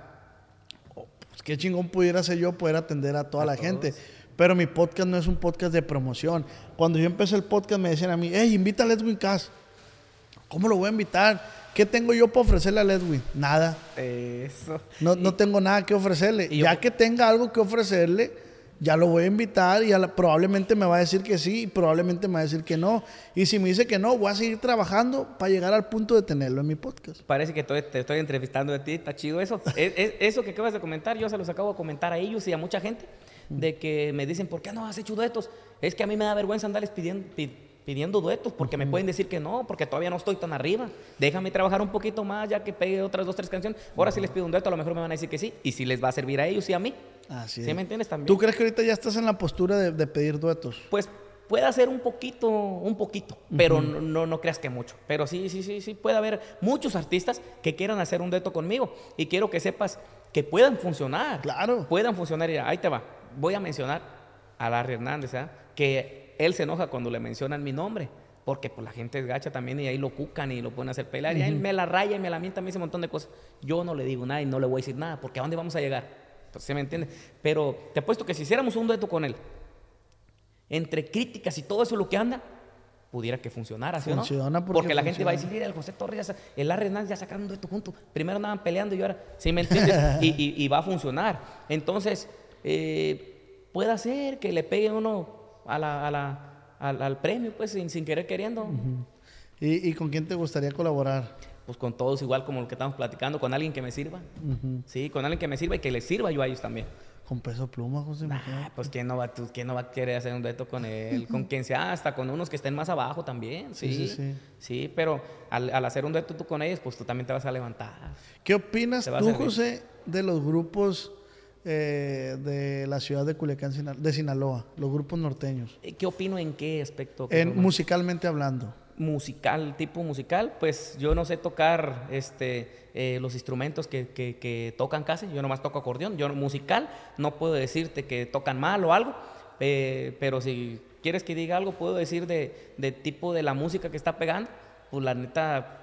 Speaker 1: pues, qué chingón pudiera ser yo poder atender a toda
Speaker 3: A
Speaker 1: la
Speaker 3: todos.
Speaker 1: gente. Pero mi podcast no es un podcast de promoción. Cuando yo empecé el podcast me decían a mí, hey, invita a Ledwin Cass. ¿Cómo lo voy a invitar? ¿Qué tengo yo para ofrecerle a Ledwin? Nada.
Speaker 3: Eso.
Speaker 1: No, no tengo nada que ofrecerle.
Speaker 3: y yo-
Speaker 1: ya que tenga algo que ofrecerle, ya lo voy a invitar y probablemente me va a decir que sí y probablemente me va a decir que no. Y si me dice que no, voy a seguir trabajando para llegar al punto de tenerlo en mi podcast.
Speaker 3: Parece que te estoy entrevistando de ti, está chido eso. Es- es- eso que acabas de comentar, yo se los acabo de comentar a ellos y a mucha gente, de que me dicen, ¿por qué no has hecho duetos? Es que a mí me da vergüenza andarles pidiendo, pi- pidiendo duetos, porque me pueden decir que no, porque todavía no estoy tan arriba. Déjame trabajar un poquito más, ya que pegue otras dos, tres canciones. Ahora si les pido un dueto, a lo mejor me van a decir que sí, y si les va a servir a ellos y a mí.
Speaker 1: Así
Speaker 3: ¿Sí
Speaker 1: es.
Speaker 3: me entiendes también?
Speaker 1: ¿Tú crees que ahorita ya estás en la postura de, de pedir duetos?
Speaker 3: Pues puede hacer un poquito, un poquito, pero no, no, no creas que mucho. Pero sí, sí, sí, sí, puede haber muchos artistas que quieran hacer un dueto conmigo. Y quiero que sepas que puedan funcionar.
Speaker 1: Claro.
Speaker 3: Puedan funcionar. Y ahí te va. Voy a mencionar a Larry Hernández, ¿ah? que él se enoja cuando le mencionan mi nombre. Porque pues, la gente es gacha también y ahí lo cucan y lo a hacer pelear. Y ahí me la raya y me la mienta, me dice un montón de cosas. Yo no le digo nada y no le voy a decir nada, porque ¿a dónde vamos a llegar? Pues, ¿se me entiende? Pero te apuesto que si hiciéramos un dueto con él, entre críticas y todo eso lo que anda, pudiera que funcionara, ¿sí o no?
Speaker 1: Funciona porque
Speaker 3: la gente va a decir,
Speaker 1: funciona.
Speaker 3: mira, el José Torres, el Larry Hernández ya sacaron un dueto juntos. Primero andaban peleando y ahora, ¿sí me entiendes? y, y- y va a funcionar. Entonces, eh, puede ser que le pegue uno a la- a la- al, al premio, pues, sin, sin querer queriendo.
Speaker 1: ¿Y, y con quién te gustaría colaborar?
Speaker 3: Pues con todos igual como lo que estamos platicando, con alguien que me sirva. Sí, con alguien que me sirva y que les sirva yo a ellos también.
Speaker 1: Con peso pluma, José.
Speaker 3: Ah,
Speaker 1: imagínate.
Speaker 3: pues ¿quién no, va, tú- ¿quién no va a querer hacer un dueto con él? Con quien sea, hasta con unos que estén más abajo también. Sí,
Speaker 1: Sí,
Speaker 3: sí,
Speaker 1: sí,
Speaker 3: sí. pero al, al hacer un dueto tú con ellos, pues tú también te vas a levantar.
Speaker 1: ¿Qué opinas tú. José, de los grupos eh, de la ciudad de Culiacán, de Sinaloa, los grupos norteños?
Speaker 3: Eh, ¿Qué opino en qué aspecto?
Speaker 1: En, musicalmente hablando.
Speaker 3: musical, tipo musical, pues yo no sé tocar este, eh, los instrumentos que, que- que tocan casi, yo nomás toco acordeón, yo musical no puedo decirte que tocan mal o algo, eh, pero si quieres que diga algo, puedo decir de, de tipo de la música que está pegando, pues la neta,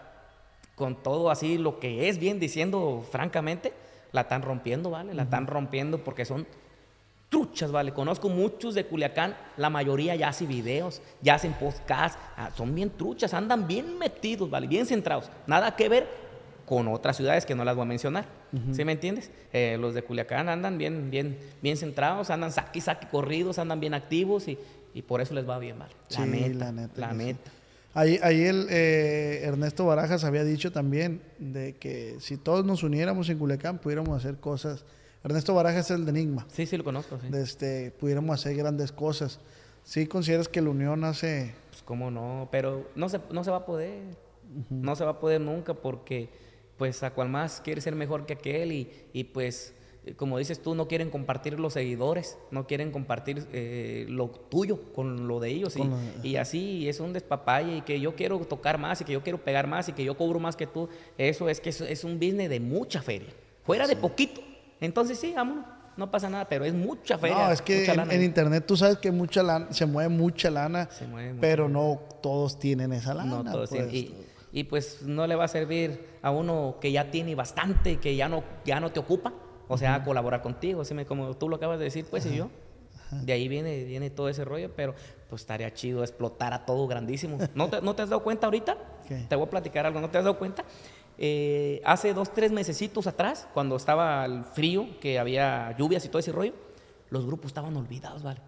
Speaker 3: con todo así lo que es, bien diciendo francamente, la están rompiendo, ¿vale? La están rompiendo porque son truchas, ¿vale? Conozco muchos de Culiacán, la mayoría ya hacen videos, ya hacen podcast, ah, son bien truchas, andan bien metidos, ¿vale? Bien centrados. Nada que ver con otras ciudades que no las voy a mencionar, ¿sí me entiendes? Eh, los de Culiacán andan bien, bien, bien centrados, andan saque, saque corridos, andan bien activos y, y por eso les va bien, ¿vale? La
Speaker 1: Sí,
Speaker 3: neta,
Speaker 1: la neta
Speaker 3: la neta.
Speaker 1: Ahí, ahí el eh, Ernesto Barajas había dicho también de que si todos nos uniéramos en Culiacán pudiéramos hacer cosas. Ernesto Barajas es el de Enigma.
Speaker 3: Sí, sí lo conozco, sí.
Speaker 1: Este, pudiéramos hacer grandes cosas. ¿Sí consideras que la unión hace...
Speaker 3: Pues cómo no, pero no se, no se va a poder. No se va a poder nunca porque pues a cual más quiere ser mejor que aquel y, y, pues como dices tú, no quieren compartir los seguidores, no quieren compartir eh, lo tuyo con lo de ellos y, así es un despapalle y que yo quiero tocar más y que yo quiero pegar más y que yo cobro más que tú, eso es que es, es un business de mucha feria, fuera de poquito, entonces sí, vámonos, no pasa nada, pero es mucha feria.
Speaker 1: No, es que en,
Speaker 3: lana
Speaker 1: en
Speaker 3: ahí.
Speaker 1: internet tú sabes que mucha lana, se mueve mucha lana,
Speaker 3: Se mueve mucha
Speaker 1: pero no todos tienen esa lana.
Speaker 3: No todos
Speaker 1: pues.
Speaker 3: tienen. Y, y, pues no le va a servir a uno que ya tiene bastante y que ya no, ya no te ocupa, o sea, colaborar contigo, así me- como tú lo acabas de decir, pues y yo. De ahí viene, viene todo ese rollo, pero pues estaría chido explotar a todo grandísimo. ¿No te, no te has dado cuenta ahorita?
Speaker 1: ¿Qué?
Speaker 3: Te voy a platicar algo, ¿no te has dado cuenta? Eh, hace dos, tres mesecitos atrás, cuando estaba el frío, que había lluvias y todo ese rollo, los grupos estaban olvidados, ¿vale?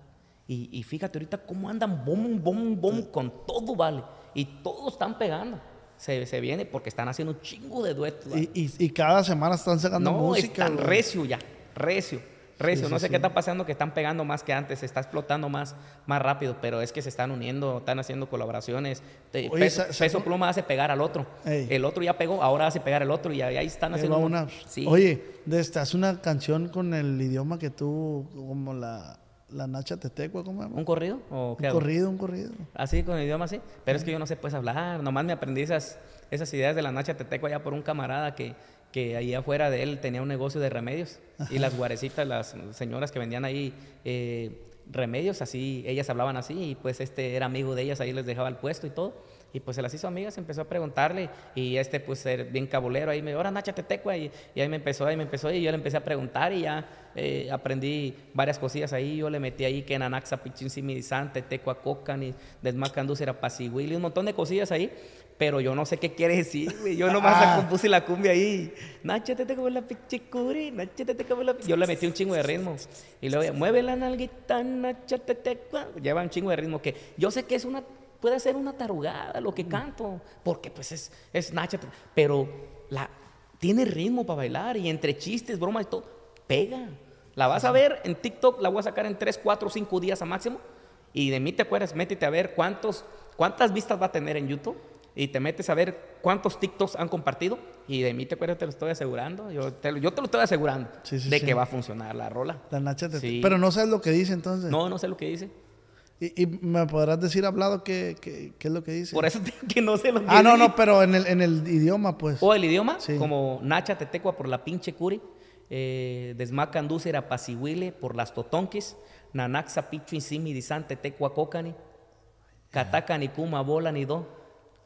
Speaker 3: Y, y fíjate ahorita cómo andan bom, bom, bom con todo, ¿vale? Y todos están pegando. Se, se viene porque están haciendo un chingo de duetos.
Speaker 1: Y, y- y cada semana están sacando
Speaker 3: no,
Speaker 1: música.
Speaker 3: están
Speaker 1: güey.
Speaker 3: recio ya, recio, recio.
Speaker 1: Sí,
Speaker 3: no
Speaker 1: sí,
Speaker 3: sé
Speaker 1: sí.
Speaker 3: qué está pasando, que están pegando más que antes, se está explotando más, más rápido, pero es que se están uniendo, están haciendo colaboraciones.
Speaker 1: Oye,
Speaker 3: peso, Pluma hace pegar al otro.
Speaker 1: Ey.
Speaker 3: El otro ya pegó, ahora hace pegar al otro y ahí están haciendo.
Speaker 1: una-. Oye, de esta, haz una canción con el idioma que tú, como la, la Nacha Tetecua, ¿cómo?
Speaker 3: ¿Un corrido? ¿O qué
Speaker 1: Un
Speaker 3: hago?
Speaker 1: corrido, un corrido.
Speaker 3: Así, con el idioma así. Pero es que yo no sé pues hablar. Nomás me aprendí esas, esas ideas de la Nacha Teteco allá por un camarada que, que ahí afuera de él tenía un negocio de remedios. Y las guarecitas, las señoras que vendían ahí eh, remedios, así, ellas hablaban así. Y pues este era amigo de ellas, ahí les dejaba el puesto y todo. Y pues se las hizo amigas, empezó a preguntarle. Y este, pues, ser bien cabulero, ahí me dijo, ahora Nacha Tetecua. Y, y ahí me empezó, ahí me empezó. Y yo le empecé a preguntar y ya eh, aprendí varias cosillas ahí. Yo le metí ahí que Nanaxa, Pichín, Similizante, Tecua, Cocan y Desmacandúcera, Pasigüil y un montón de cosillas ahí. Pero yo no sé qué quiere decir, güey. Yo nomás la
Speaker 1: Ah.
Speaker 3: compuse la cumbia ahí. Nacha Teteca, la pichicuri, Nacha Teteca, la pi-". Yo le metí un chingo de ritmo. Y luego, mueve la nalguita, Nacha Teteca. Lleva un chingo de ritmo que yo sé que es una puede ser una tarugada lo que canto, porque pues es, es Nacha, pero la, tiene ritmo para bailar y entre chistes, bromas y todo, pega. La vas a ver en TikTok, la voy a sacar en 3, 4, 5 días a máximo Y de mí te acuerdas, métete a ver cuántos, cuántas vistas va a tener en YouTube y te metes a ver cuántos TikToks han compartido y de mí te acuerdas, te lo estoy asegurando. Yo te, lo- yo te lo estoy asegurando
Speaker 1: Sí, sí,
Speaker 3: de
Speaker 1: sí.
Speaker 3: que va a funcionar la rola.
Speaker 1: La Nacha te-
Speaker 3: Sí.
Speaker 1: Pero no sabes lo que dice entonces.
Speaker 3: No, no sé lo que dice.
Speaker 1: Y, y me podrás decir hablado qué, qué, qué es lo que dice.
Speaker 3: Por eso que no sé lo que
Speaker 1: ah, no, no, pero en el, en el idioma, pues.
Speaker 3: O el idioma,
Speaker 1: Sí.
Speaker 3: como Nacha Tetecua por la pinche curi, eh, Desmacan Dúcera Pasihuile por las totonquis, Nanaxa Pichu Insimi Disan Tetecua Cocani, Catacani Kuma Bola ni Do.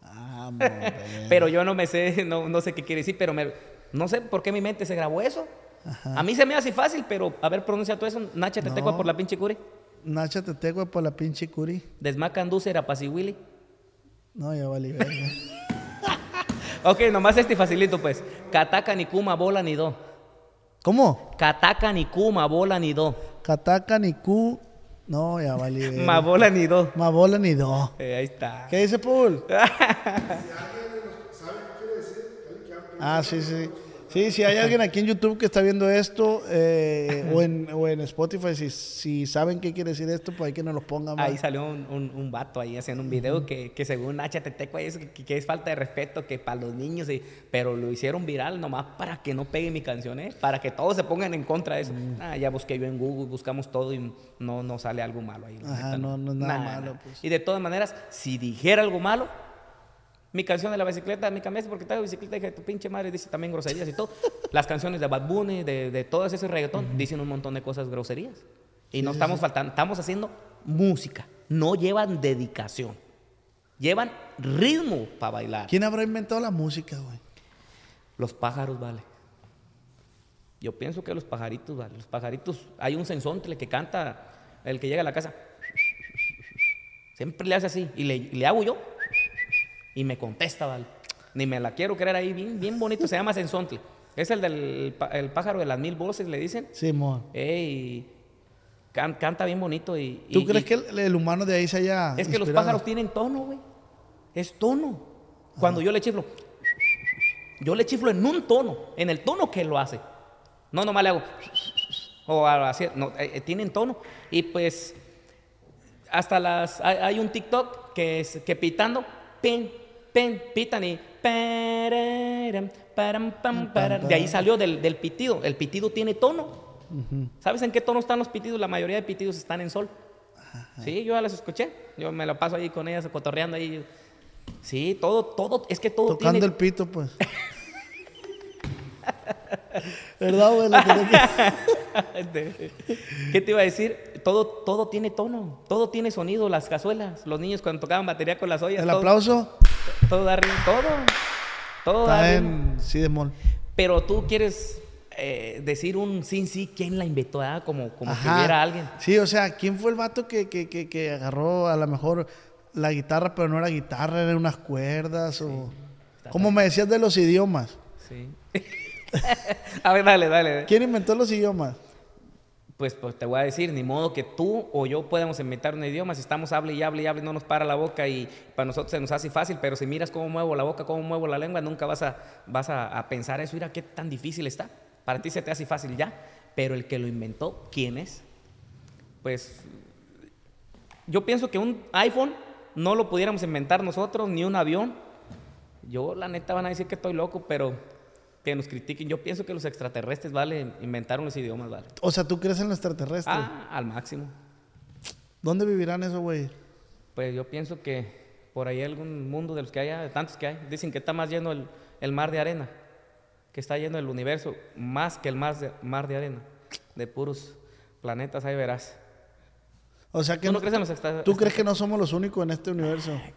Speaker 1: Ah.
Speaker 3: Pero yo no me sé, no, no sé qué quiere decir, pero me- no sé por qué mi mente se grabó eso. A mí se me hace fácil, pero a ver, pronuncia todo eso, Nacha Tetecua
Speaker 1: No.
Speaker 3: por la pinche curi,
Speaker 1: Nacha te tengo por la pinche curi.
Speaker 3: Desmacan Dúcera Pasihuile.
Speaker 1: No, ya vale verga.
Speaker 3: Ok, nomás este facilito pues. Catacani Kuma Bola ni Do.
Speaker 1: ¿Cómo?
Speaker 3: Catacani Kuma Bola ni Do.
Speaker 1: Kataka ni ku. No, ya vale verga.
Speaker 3: Ma bola ni do.
Speaker 1: Ma bola ni do.
Speaker 3: Eh, ahí está.
Speaker 1: ¿Qué dice Paul? Ah, sí, sí. Sí, si hay alguien aquí en YouTube que está viendo esto eh, o, en, o en Spotify, si, si saben qué quiere decir esto, pues hay que nos lo pongan.
Speaker 3: Ahí salió un, un, un vato ahí haciendo un video que, que según HTTQ es que, que es falta de respeto que para los niños, y, pero lo hicieron viral nomás para que no pegue mi canción, ¿eh? para que todos se pongan en contra de eso. Ah, ya busqué yo en Google, buscamos todo y no, no sale algo malo ahí.
Speaker 1: Ajá,
Speaker 3: neta,
Speaker 1: no, no es nada malo, pues.
Speaker 3: Y de todas maneras, si dijera algo malo, mi canción de la bicicleta, mi camisa porque tengo bicicleta, que tu pinche madre dice también groserías y todo. Las canciones de Bad Bunny, de, de todo ese reggaetón, dicen un montón de cosas groserías. Y no estamos faltando, estamos haciendo música. No llevan dedicación. Llevan ritmo para bailar.
Speaker 1: ¿Quién habrá inventado la música, güey?
Speaker 3: Los pájaros, vale. Yo pienso que los pajaritos, vale. Los pajaritos, hay un sensontle que canta, el que llega a la casa. Siempre le hace así. Y le, y le hago yo. Y me contesta, vale. Ni me la quiero creer ahí, bien, bien bonito. Se llama sensontle. Es el del el pájaro de las mil voces, le dicen.
Speaker 1: Simón.
Speaker 3: Ey, can- canta bien bonito. Y,
Speaker 1: ¿Tú crees
Speaker 3: y-
Speaker 1: que el, el humano de ahí se haya
Speaker 3: es que los pájaros tienen tono, güey. Es tono. Cuando yo le chiflo, yo le chiflo en un tono, en el tono que lo hace. No, nomás le hago. O así. No, eh, eh, tienen tono. Y pues, hasta las. Hay, hay un TikTok que es que pitando, pin, pin, pitan y. pararam, param, pam, param. De ahí salió del, del pitido. El pitido tiene tono. ¿Sabes en qué tono están los pitidos? La mayoría de pitidos están en sol. Sí, yo ya las escuché. Yo me la paso ahí con ellas, cotorreando ahí. Sí, todo, todo, es que todo
Speaker 1: Tocando
Speaker 3: tiene...
Speaker 1: el pito, pues. ¿Verdad, güey? Lo que-
Speaker 3: ¿Qué te iba a decir? Todo, todo tiene tono, todo tiene sonido, las cazuelas, los niños cuando tocaban batería con las ollas.
Speaker 1: El
Speaker 3: todo,
Speaker 1: aplauso
Speaker 3: Todo da ritmo, todo. Todo da
Speaker 1: está
Speaker 3: ritmo.
Speaker 1: en si.
Speaker 3: Pero tú quieres eh, decir un sí, sí, ¿quién la inventó? ah? Como, como que
Speaker 1: Ajá.
Speaker 3: hubiera alguien.
Speaker 1: Sí, o sea, ¿quién fue el vato que, que, que, que agarró a lo mejor la guitarra, pero no era guitarra, eran unas cuerdas? o Como me decías de los idiomas.
Speaker 3: Sí. a ver, dale, dale.
Speaker 1: ¿Quién inventó los idiomas?
Speaker 3: Pues, pues te voy a decir, ni modo que tú o yo podamos inventar un idioma. Si estamos hable y hable y hable, no nos para la boca y para nosotros se nos hace fácil. Pero si miras cómo muevo la boca, cómo muevo la lengua, nunca vas a, vas a, a pensar eso. Mira qué tan difícil está. Para ti se te hace fácil ya. Pero el que lo inventó, ¿quién es? Pues yo pienso que un iPhone no lo pudiéramos inventar nosotros, ni un avión. Yo, la neta, van a decir que estoy loco, pero que nos critiquen. Yo pienso que los extraterrestres, vale, inventaron los idiomas, vale.
Speaker 1: O sea, ¿tú crees en los extraterrestres?
Speaker 3: Ah, al máximo.
Speaker 1: ¿Dónde vivirán esos güey?
Speaker 3: Pues yo pienso que por ahí algún mundo de los que haya, de tantos que hay, dicen que está más lleno el, el mar de arena, que está lleno el universo, más que el mar de, mar de arena, de puros planetas, ahí verás.
Speaker 1: O sea, que
Speaker 3: ¿Tú no
Speaker 1: no-
Speaker 3: crees en los extra-
Speaker 1: ¿tú crees que no somos los únicos en este universo?
Speaker 3: Ay.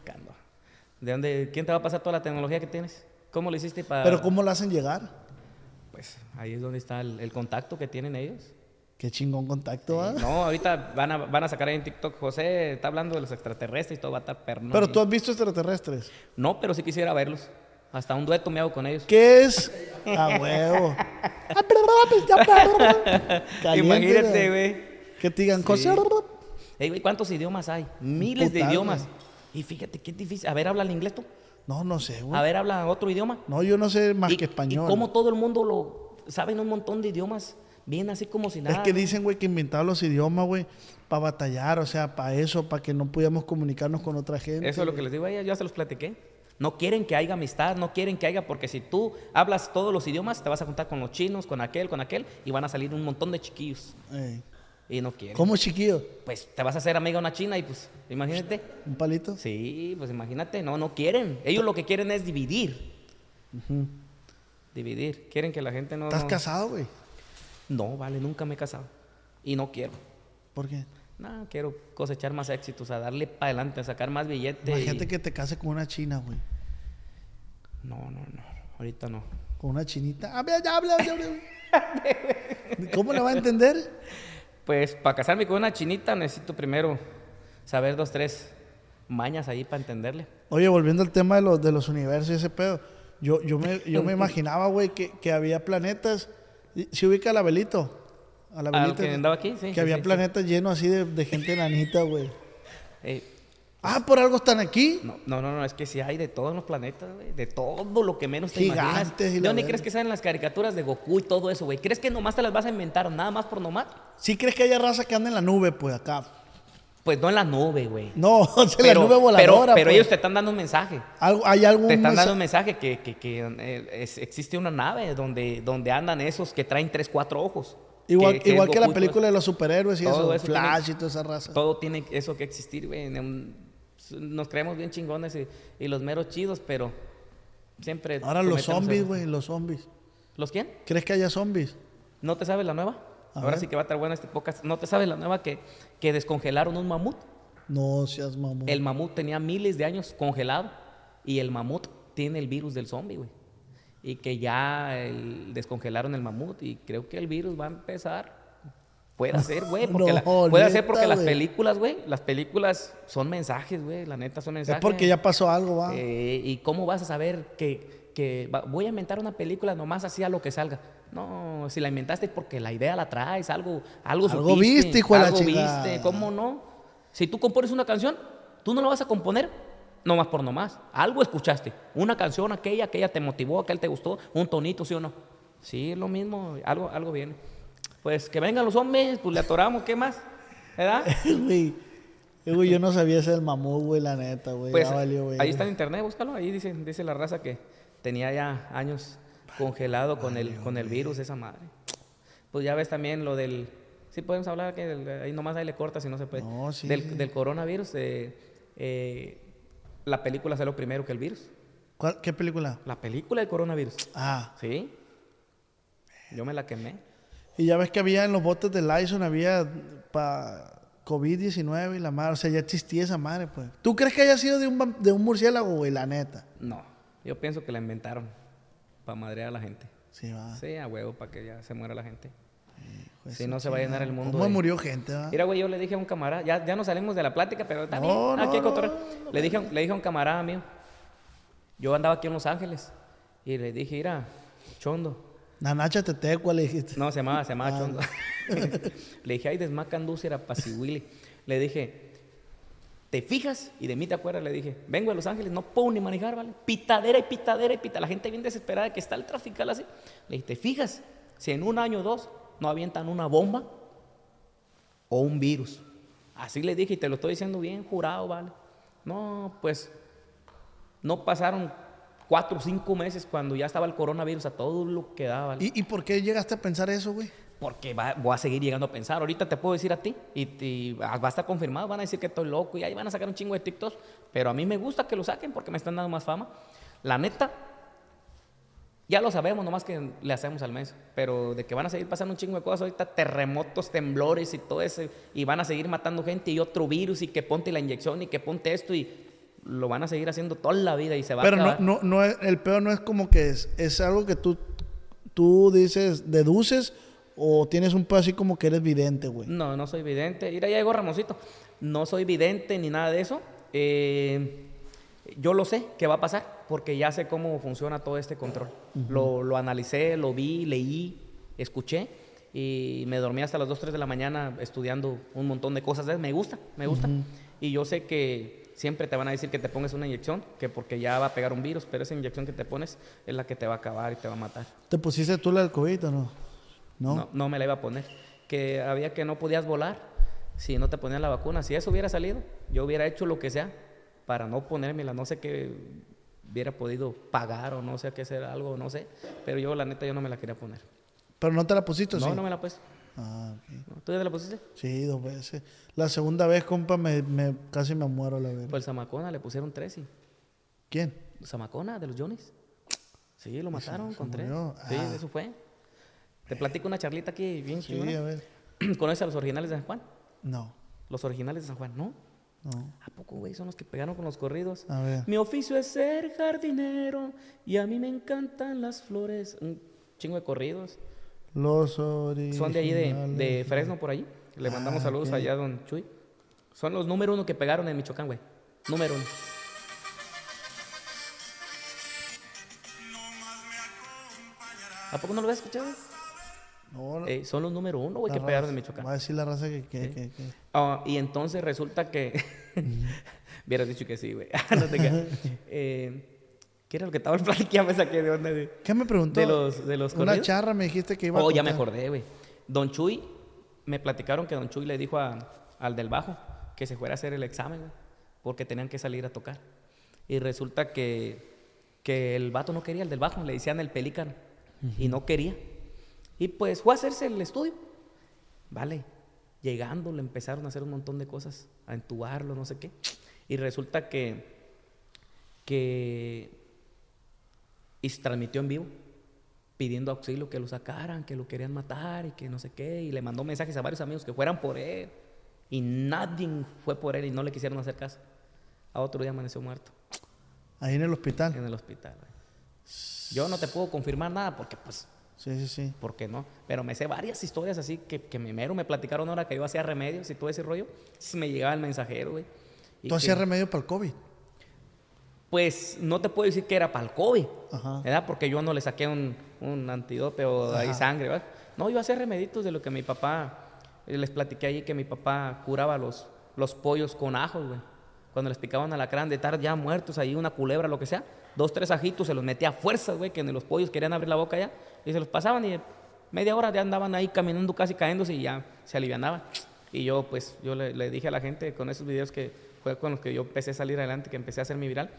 Speaker 3: ¿De dónde? ¿Quién te va a pasar toda la tecnología que tienes? ¿Cómo lo hiciste para...?
Speaker 1: Pero ¿cómo lo hacen llegar?
Speaker 3: Pues ahí es donde está el, el contacto que tienen ellos.
Speaker 1: Qué chingón contacto, ¿ah?
Speaker 3: No, ahorita van a, van a sacar ahí en TikTok, José está hablando de los extraterrestres y todo va a estar perno.
Speaker 1: Pero tú has visto extraterrestres.
Speaker 3: No, pero sí quisiera verlos. Hasta un dueto me hago con ellos.
Speaker 1: ¿Qué es? A huevo. Caliente,
Speaker 3: Imagínate, güey.
Speaker 1: Que te digan
Speaker 3: Sí.
Speaker 1: cosas.
Speaker 3: Ey, güey, ¿cuántos idiomas hay? Miles de idiomas. Y fíjate qué difícil. A ver, habla el inglés tú.
Speaker 1: No, no sé,
Speaker 3: A
Speaker 1: güey.
Speaker 3: ver, habla otro idioma.
Speaker 1: No, yo no sé más
Speaker 3: y,
Speaker 1: que español.
Speaker 3: Y cómo todo el mundo lo saben un montón de idiomas Bien así como si nada.
Speaker 1: Es que dicen, güey, que inventaron los idiomas, güey, para batallar, o sea, para eso, para que no pudiéramos comunicarnos con otra gente.
Speaker 3: Eso es lo que les digo a ya se los platiqué. No quieren que haya amistad, no quieren que haya, porque si tú hablas todos los idiomas, te vas a juntar con los chinos, con aquel, con aquel, y van a salir un montón de chiquillos.
Speaker 1: Ey.
Speaker 3: Y no quieren.
Speaker 1: ¿Cómo chiquillo?
Speaker 3: Pues te vas a hacer amiga de una china y pues, imagínate.
Speaker 1: ¿Un palito?
Speaker 3: Sí, pues imagínate, no, no quieren. Ellos lo que quieren es dividir. Dividir. Quieren que la gente no.
Speaker 1: ¿Estás
Speaker 3: no-
Speaker 1: casado, güey?
Speaker 3: No, vale, nunca me he casado. Y no quiero.
Speaker 1: ¿Por qué?
Speaker 3: No, quiero cosechar más éxitos, a darle para adelante, a sacar más billete.
Speaker 1: Imagínate
Speaker 3: y-
Speaker 1: que te cases con una china, güey.
Speaker 3: No, no, no. Ahorita no.
Speaker 1: Con una chinita. Habla, ya habla, ya habla. ¿Cómo le va a entender?
Speaker 3: Pues para casarme con una chinita necesito primero saber dos, tres mañas ahí para entenderle.
Speaker 1: Oye, volviendo al tema de los, de los universos y ese pedo. Yo, yo, me, yo me imaginaba, güey, que, que había planetas. ¿Se ubica al Abelito? Al
Speaker 3: ¿Al
Speaker 1: Abelito.
Speaker 3: que andaba aquí? Sí.
Speaker 1: que
Speaker 3: sí,
Speaker 1: había
Speaker 3: sí, sí.
Speaker 1: planetas llenos así de, de gente enanita, güey.
Speaker 3: Eh,
Speaker 1: Ah, por algo están aquí.
Speaker 3: no, no, no, no, es que sí hay de todos los planetas, güey. De todo lo que menos te
Speaker 1: Gigantes
Speaker 3: imaginas.
Speaker 1: y
Speaker 3: ¿De dónde crees que salen las caricaturas de Goku y todo eso, güey? ¿Crees que nomás te las vas a inventar nada más por nomás?
Speaker 1: ¿Sí crees que haya raza que anda en la nube, pues, acá?
Speaker 3: Pues no en la nube, güey.
Speaker 1: No, sea, la nube voladora,
Speaker 3: pero, pero
Speaker 1: pues.
Speaker 3: ellos te están dando un mensaje.
Speaker 1: Algo- hay algún
Speaker 3: Te están
Speaker 1: mensa-
Speaker 3: dando un mensaje que, que- que, eh, es- existe una nave donde, donde andan esos que traen tres, cuatro ojos.
Speaker 1: Igual,
Speaker 3: que-
Speaker 1: igual que la película de los superhéroes y
Speaker 3: Todo
Speaker 1: eso,
Speaker 3: eso
Speaker 1: Flash
Speaker 3: tiene-
Speaker 1: y toda esa raza.
Speaker 3: Todo tiene eso que existir, güey. en un- Nos creemos bien chingones y, y los meros chidos, pero siempre...
Speaker 1: Ahora los zombies, güey, los zombies.
Speaker 3: ¿Los quién?
Speaker 1: ¿Crees que haya zombies?
Speaker 3: ¿No te sabes la nueva?
Speaker 1: A
Speaker 3: Ahora
Speaker 1: ver.
Speaker 3: sí que va a estar buena este podcast. ¿No te sabes la nueva que, que descongelaron un mamut?
Speaker 1: No seas mamón.
Speaker 3: El mamut tenía miles de años congelado y el mamut tiene el virus del zombie, güey. Y que ya el- descongelaron el mamut y creo que el virus va a empezar. Puede ser, güey, porque, la-
Speaker 1: No,
Speaker 3: puede ser
Speaker 1: neta,
Speaker 3: porque las películas, güey, las películas son mensajes, güey, la neta son
Speaker 1: es
Speaker 3: mensajes.
Speaker 1: porque ya pasó algo, va.
Speaker 3: Eh, ¿Y cómo vas a saber que, que va- voy a inventar una película nomás así a lo que salga? No, si la inventaste es porque la idea la traes, algo, algo,
Speaker 1: Algo
Speaker 3: supiste,
Speaker 1: viste, hijo de la
Speaker 3: algo viste, ¿cómo no? Si tú compones una canción, tú no la vas a componer nomás por nomás. Algo escuchaste, una canción aquella, aquella te motivó, aquel te gustó, un tonito, ¿sí o no? Sí, es lo mismo, algo, algo viene. Pues que vengan los hombres, pues le atoramos, ¿qué más? ¿Verdad?
Speaker 1: Güey, eh, güey, yo no sabía ese del mamut, güey, la neta, güey.
Speaker 3: Pues
Speaker 1: ya valió, güey.
Speaker 3: ahí está en internet, búscalo. Ahí dice, dice la raza que tenía ya años congelado con el, con el virus esa madre. Pues ya ves también lo del... Sí podemos hablar que del- ahí nomás ahí le corta si no se puede.
Speaker 1: No, sí,
Speaker 3: del, del coronavirus, eh, eh, la película salió primero que el virus.
Speaker 1: ¿Cuál- ¿Qué película?
Speaker 3: La película del coronavirus.
Speaker 1: Ah,
Speaker 3: ¿Sí? Yo me la quemé.
Speaker 1: Y ya ves que había en los botes de Lyson, había para COVID-19 y la madre, o sea, ya existía esa madre, pues. ¿Tú crees que haya sido de un, de un murciélago, güey, la neta?
Speaker 3: No, yo pienso que la inventaron para madrear a la gente.
Speaker 1: Sí, va.
Speaker 3: Sí, a huevo, para que ya se muera la gente.
Speaker 1: Pues
Speaker 3: si no se va a llenar el mundo.
Speaker 1: ¿Cómo
Speaker 3: de-
Speaker 1: murió gente, va?
Speaker 3: Mira, güey, yo le dije a un camarada, ya, ya nos salimos de la plática, pero está
Speaker 1: No, no,
Speaker 3: aquí hay
Speaker 1: no,
Speaker 3: le, dije, le dije a un camarada mío, yo andaba aquí en Los Ángeles, y le dije, mira, Chondo,
Speaker 1: Nanacha Tetecua, le dijiste.
Speaker 3: no, se llamaba, se llamaba
Speaker 1: Ah.
Speaker 3: Chondo. le dije, ay, desmacan era pasihuili. Le dije, ¿te fijas? Y de mí te acuerdas, le dije, vengo de Los Ángeles, no puedo ni manejar, ¿vale? Pitadera y pitadera y pitadera. La gente bien desesperada de que está el trafical así. Le dije, ¿te fijas? Si en un año o dos no avientan una bomba o un virus. Así le dije y te lo estoy diciendo bien jurado, ¿vale? No, pues no pasaron cuatro o cinco meses cuando ya estaba el coronavirus a todo lo que daba.
Speaker 1: ¿Y, ¿Y por qué llegaste a pensar eso, güey?
Speaker 3: Porque va- voy a seguir llegando a pensar. Ahorita te puedo decir a ti y, y va a estar confirmado. Van a decir que estoy loco y ahí van a sacar un chingo de TikToks. Pero a mí me gusta que lo saquen porque me están dando más fama. La neta, ya lo sabemos, nomás que le hacemos al mes. Pero de que van a seguir pasando un chingo de cosas ahorita, terremotos, temblores y todo eso. Y van a seguir matando gente y otro virus y que ponte la inyección y que ponte esto y lo van a seguir haciendo toda la vida y se va
Speaker 1: Pero
Speaker 3: a
Speaker 1: no,
Speaker 3: acabar.
Speaker 1: no, no es, el peor no es como que es, es algo que tú, tú dices, deduces o tienes un pedo así como que eres vidente, güey.
Speaker 3: No, no soy vidente. Mira, ya llegó Ramosito. No soy vidente ni nada de eso. Eh, yo lo sé que va a pasar porque ya sé cómo funciona todo este control. lo, lo analicé, lo vi, leí, escuché y me dormí hasta las 2, 3 de la mañana estudiando un montón de cosas. Me gusta, me gusta. Y yo sé que siempre te van a decir que te pongas una inyección, que porque ya va a pegar un virus, pero esa inyección que te pones es la que te va a acabar y te va a matar.
Speaker 1: ¿Te pusiste tú la del COVID o no? ¿No?
Speaker 3: no, no me la iba a poner. Que había que no podías volar si no te ponías la vacuna. Si eso hubiera salido, yo hubiera hecho lo que sea para no ponérmela. No sé qué hubiera podido pagar o no sé qué hacer algo, no sé. Pero yo, la neta, yo no me la quería poner.
Speaker 1: ¿Pero no te la pusiste
Speaker 3: No,
Speaker 1: sí?
Speaker 3: no me la puesto.
Speaker 1: Ah.
Speaker 3: ¿Tú ya te la pusiste?
Speaker 1: Sí, dos veces. La segunda vez, compa, me, me- casi me muero a la verdad.
Speaker 3: Pues el Zamacona le pusieron tres y...
Speaker 1: ¿Quién?
Speaker 3: Zamacona de los Johnnies. Sí, lo mataron
Speaker 1: se
Speaker 3: con tres.
Speaker 1: murió?
Speaker 3: Sí,
Speaker 1: Ah.
Speaker 3: eso fue. Te platico una charlita aquí bien
Speaker 1: Sí,
Speaker 3: chingona.
Speaker 1: a ver.
Speaker 3: ¿Conoces a los originales de San Juan?
Speaker 1: No,
Speaker 3: Los originales de San Juan, ¿no?
Speaker 1: no.
Speaker 3: ¿A poco, güey? Son los que pegaron con los corridos.
Speaker 1: A ver.
Speaker 3: Mi oficio es ser jardinero y a mí me encantan las flores. Un chingo de corridos.
Speaker 1: Los originales.
Speaker 3: Son de ahí de, de Fresno, por allí. Le mandamos
Speaker 1: Ah,
Speaker 3: saludos allá a don Chuy. Son los número uno que pegaron en Michoacán, güey. Número uno. ¿A poco no lo habías escuchado?
Speaker 1: No, no.
Speaker 3: Eh, son los número uno, güey, que pegaron en Michoacán.
Speaker 1: Va a decir la raza que... que,
Speaker 3: Sí.
Speaker 1: que- que-
Speaker 3: Ah, y entonces resulta que. Hubieras dicho que sí, güey. no te. Eh, ¿Qué era lo que estaba el plan? Ya me saqué de onda, güey.
Speaker 1: ¿Qué me preguntó?
Speaker 3: De los, de los
Speaker 1: Una
Speaker 3: corridos.
Speaker 1: charra me dijiste que iba a
Speaker 3: Oh, ya me
Speaker 1: contar.
Speaker 3: acordé, güey. Don Chuy, me platicaron que Don Chuy le dijo a- al del bajo que se fuera a hacer el examen, güey, porque tenían que salir a tocar. Y resulta que, que el vato no quería, el del bajo, le decían el pelícano, y no quería. Y pues fue a hacerse el estudio. Vale, llegando le empezaron a hacer un montón de cosas, a entubarlo, no sé qué. Y resulta que, que y se transmitió en vivo pidiendo auxilio que lo sacaran, que lo querían matar y que no sé qué. Y le mandó mensajes a varios amigos que fueran por él. Y nadie fue por él y no le quisieron hacer caso. A otro día amaneció muerto
Speaker 1: Ahí en el hospital.
Speaker 3: en el hospital. Yo no te puedo confirmar nada porque, pues,
Speaker 1: Sí, sí, sí.
Speaker 3: ¿por qué no? Pero me sé varias historias así que, que me mero me platicaron ahora que yo hacía remedios y todo ese rollo. Si me llegaba el mensajero, güey.
Speaker 1: Tú hacías remedio para el COVID.
Speaker 3: Pues no te puedo decir que era para el COVID,
Speaker 1: Ajá.
Speaker 3: ¿verdad? Porque yo no le saqué un, un antídoto o ahí sangre, ¿verdad? No, yo hacía remeditos de lo que mi papá, eh, les platiqué allí que mi papá curaba los, los pollos con ajos, güey. Cuando les picaban alacrán de estar ya muertos ahí, una culebra, lo que sea, dos, tres ajitos, se los metía a fuerzas, güey, que ni los pollos querían abrir la boca ya, y se los pasaban y media hora ya andaban ahí caminando casi cayéndose y ya se alivianaban. Y yo, pues, yo le, le dije a la gente con esos videos que fue con los que yo empecé a salir adelante, que empecé a hacer mi viral,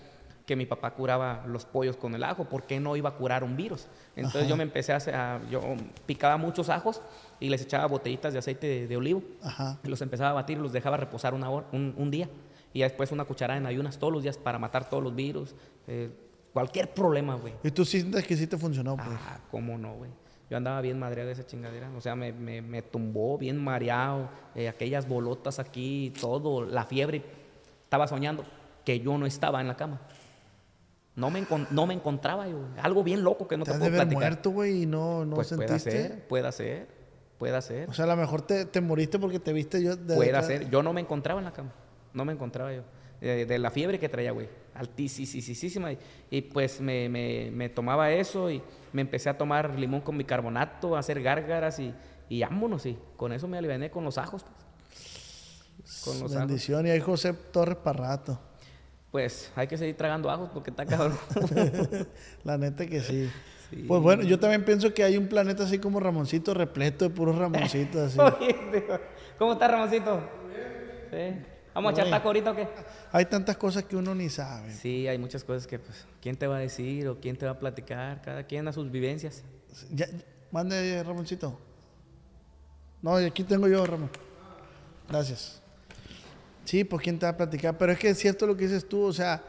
Speaker 3: que mi papá curaba los pollos con el ajo, ¿por qué no iba a curar un virus? Entonces yo me empecé a, hacer- a- yo picaba muchos ajos y les echaba botellitas de aceite de, de olivo,
Speaker 1: Ajá.
Speaker 3: y los empezaba a batir y los dejaba reposar una hora, un, un día, y después una cucharada en ayunas todos los días para matar todos los virus, eh, cualquier problema, güey.
Speaker 1: Y tú sientes que sí te funcionó, pues.
Speaker 3: Ah, cómo no, güey. Yo andaba bien madreado de esa chingadera. O sea, me, me, me tumbó bien mareado. eh, aquellas bolotas aquí, todo, la fiebre. Estaba soñando que yo no estaba en la cama. No me, no me encontraba yo. Algo bien loco que no
Speaker 1: te
Speaker 3: te
Speaker 1: has de
Speaker 3: puedo platicar.
Speaker 1: muerto, güey, y no, no
Speaker 3: pues puede
Speaker 1: sentiste.
Speaker 3: ser, puede ser, puede ser.
Speaker 1: O sea, a lo mejor te, te moriste porque te viste yo de
Speaker 3: Puede ser. Yo no me encontraba en la cama. No me encontraba yo. De la fiebre que traía, güey. Altísima. Y, y pues me, me- me tomaba eso y me empecé a tomar limón con bicarbonato, a hacer gárgaras y, y vámonos. Y con eso me aliviané con los ajos. Pues, con los ajos.
Speaker 1: Bendición. Y ahí José Torres para rato.
Speaker 3: Pues hay que seguir tragando ajos porque está cabrón.
Speaker 1: La neta que sí.
Speaker 3: Sí.
Speaker 1: Pues bueno, yo también pienso que hay un planeta así como Ramoncito, repleto de puros Ramoncitos así.
Speaker 3: Oye, tío, ¿Cómo está Ramoncito? Sí. ¿Vamos a echar taco ahorita o qué?
Speaker 1: Hay tantas cosas que uno ni sabe.
Speaker 3: Sí, hay muchas cosas que, pues, ¿quién te va a decir o quién te va a platicar? Cada quien a sus vivencias.
Speaker 1: Ya, ya- mande, Ramoncito. No, y aquí tengo yo, Ramón. Gracias. Sí, pues quién te va a platicar. Pero es que es cierto lo que dices tú, o sea,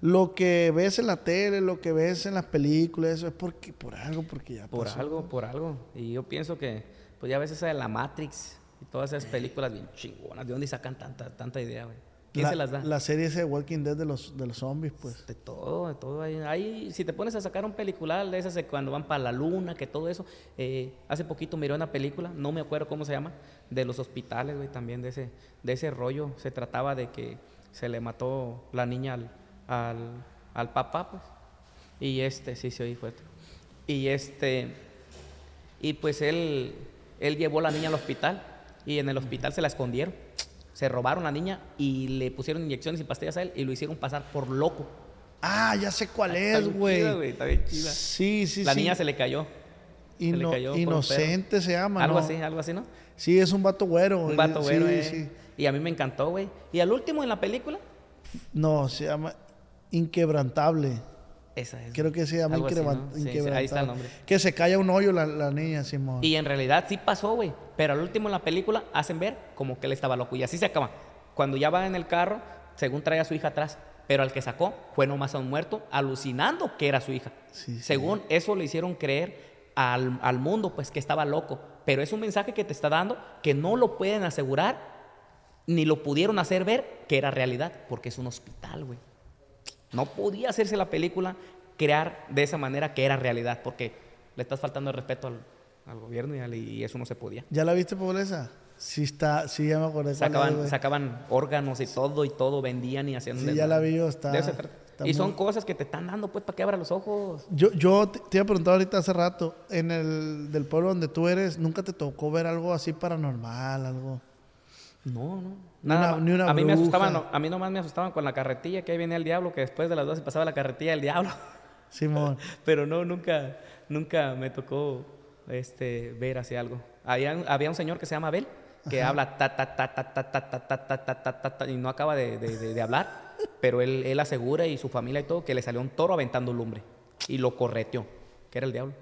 Speaker 1: lo que ves en la tele, lo que ves en las películas, eso es porque, por algo, porque ya
Speaker 3: Por
Speaker 1: pasó.
Speaker 3: algo, por algo. Y yo pienso que, pues ya ves esa de la Matrix y todas esas películas bien chingonas. ¿De dónde sacan tanta, tanta idea, güey? ¿Quién
Speaker 1: la,
Speaker 3: se las da?
Speaker 1: La serie esa de Walking Dead de los, de los zombies, pues.
Speaker 3: De todo, de todo. Ahí, ahí, si te pones a sacar un peliculal de esas de cuando van para la luna, que todo eso. eh, hace poquito miré una película, no me acuerdo cómo se llama, de los hospitales, güey, también de ese, de ese rollo. Se trataba de que se le mató la niña al, al, al papá, pues. Y este, sí, sí, oí fuerte. Y este, y pues él, él llevó a la niña al hospital y en el hospital se la escondieron. Se robaron a la niña y le pusieron inyecciones y pastillas a él y lo hicieron pasar por loco.
Speaker 1: Ah, ya sé cuál
Speaker 3: Está
Speaker 1: es, güey.
Speaker 3: está bien chida.
Speaker 1: Sí, sí,
Speaker 3: la
Speaker 1: sí.
Speaker 3: niña se le cayó. se le cayó
Speaker 1: inocente se llama,
Speaker 3: Algo
Speaker 1: ¿no?
Speaker 3: así, algo así, ¿no?
Speaker 1: Sí, es un vato güero.
Speaker 3: Un vato
Speaker 1: Sí,
Speaker 3: güero, eh.
Speaker 1: sí.
Speaker 3: Y a mí me encantó, güey. Y al último en la película,
Speaker 1: No, se llama Inquebrantable.
Speaker 3: Esa es.
Speaker 1: Creo que se llama
Speaker 3: Algo así,
Speaker 1: Inquebran-
Speaker 3: ¿no? Sí,
Speaker 1: Inquebrantable.
Speaker 3: ahí está el nombre.
Speaker 1: Que se calla un hoyo la, la niña, Simón.
Speaker 3: Y en realidad sí pasó, güey. Pero al último en la película hacen ver como que él estaba loco. Y así se acaba. Cuando ya va en el carro, según trae a su hija atrás. Pero al que sacó fue nomás a un muerto, alucinando que era su hija.
Speaker 1: Sí, sí.
Speaker 3: según eso le hicieron creer al, al mundo, pues que estaba loco. Pero es un mensaje que te está dando que no lo pueden asegurar, ni lo pudieron hacer ver que era realidad, porque es un hospital, güey. No podía hacerse la película crear de esa manera que era realidad, porque le estás faltando el respeto al, al gobierno y, al- y eso no se podía.
Speaker 1: ¿Ya la viste, pobreza? Sí está, sí, ya me acordé.
Speaker 3: Sacaban, órganos y todo y todo, vendían y hacían...
Speaker 1: Sí, ya la vi está-
Speaker 3: De Y son cosas que te están dando, pues, para que abra los ojos.
Speaker 1: Yo, yo te, te iba a preguntar ahorita hace rato, en el del pueblo donde tú eres, ¿nunca te tocó ver algo así paranormal, algo?
Speaker 3: No, no. Nada
Speaker 1: una- ni una
Speaker 3: a mí me asustaban, a mí nomás me asustaban con la carretilla, que ahí venía el diablo, que después de las 12 pasaba la carretilla del diablo.
Speaker 1: Simón.
Speaker 3: Pero no, nunca, nunca me tocó este, ver así algo. Había, había un señor que se llama Abel, que habla ta, ta, ta, ta, ta, ta, ta, ta, ta, ta, ta, ta, ta, y no acaba de, de- de- de hablar, pero él, él asegura y su familia y todo que le salió un toro aventando lumbre y lo correteó, que era el diablo.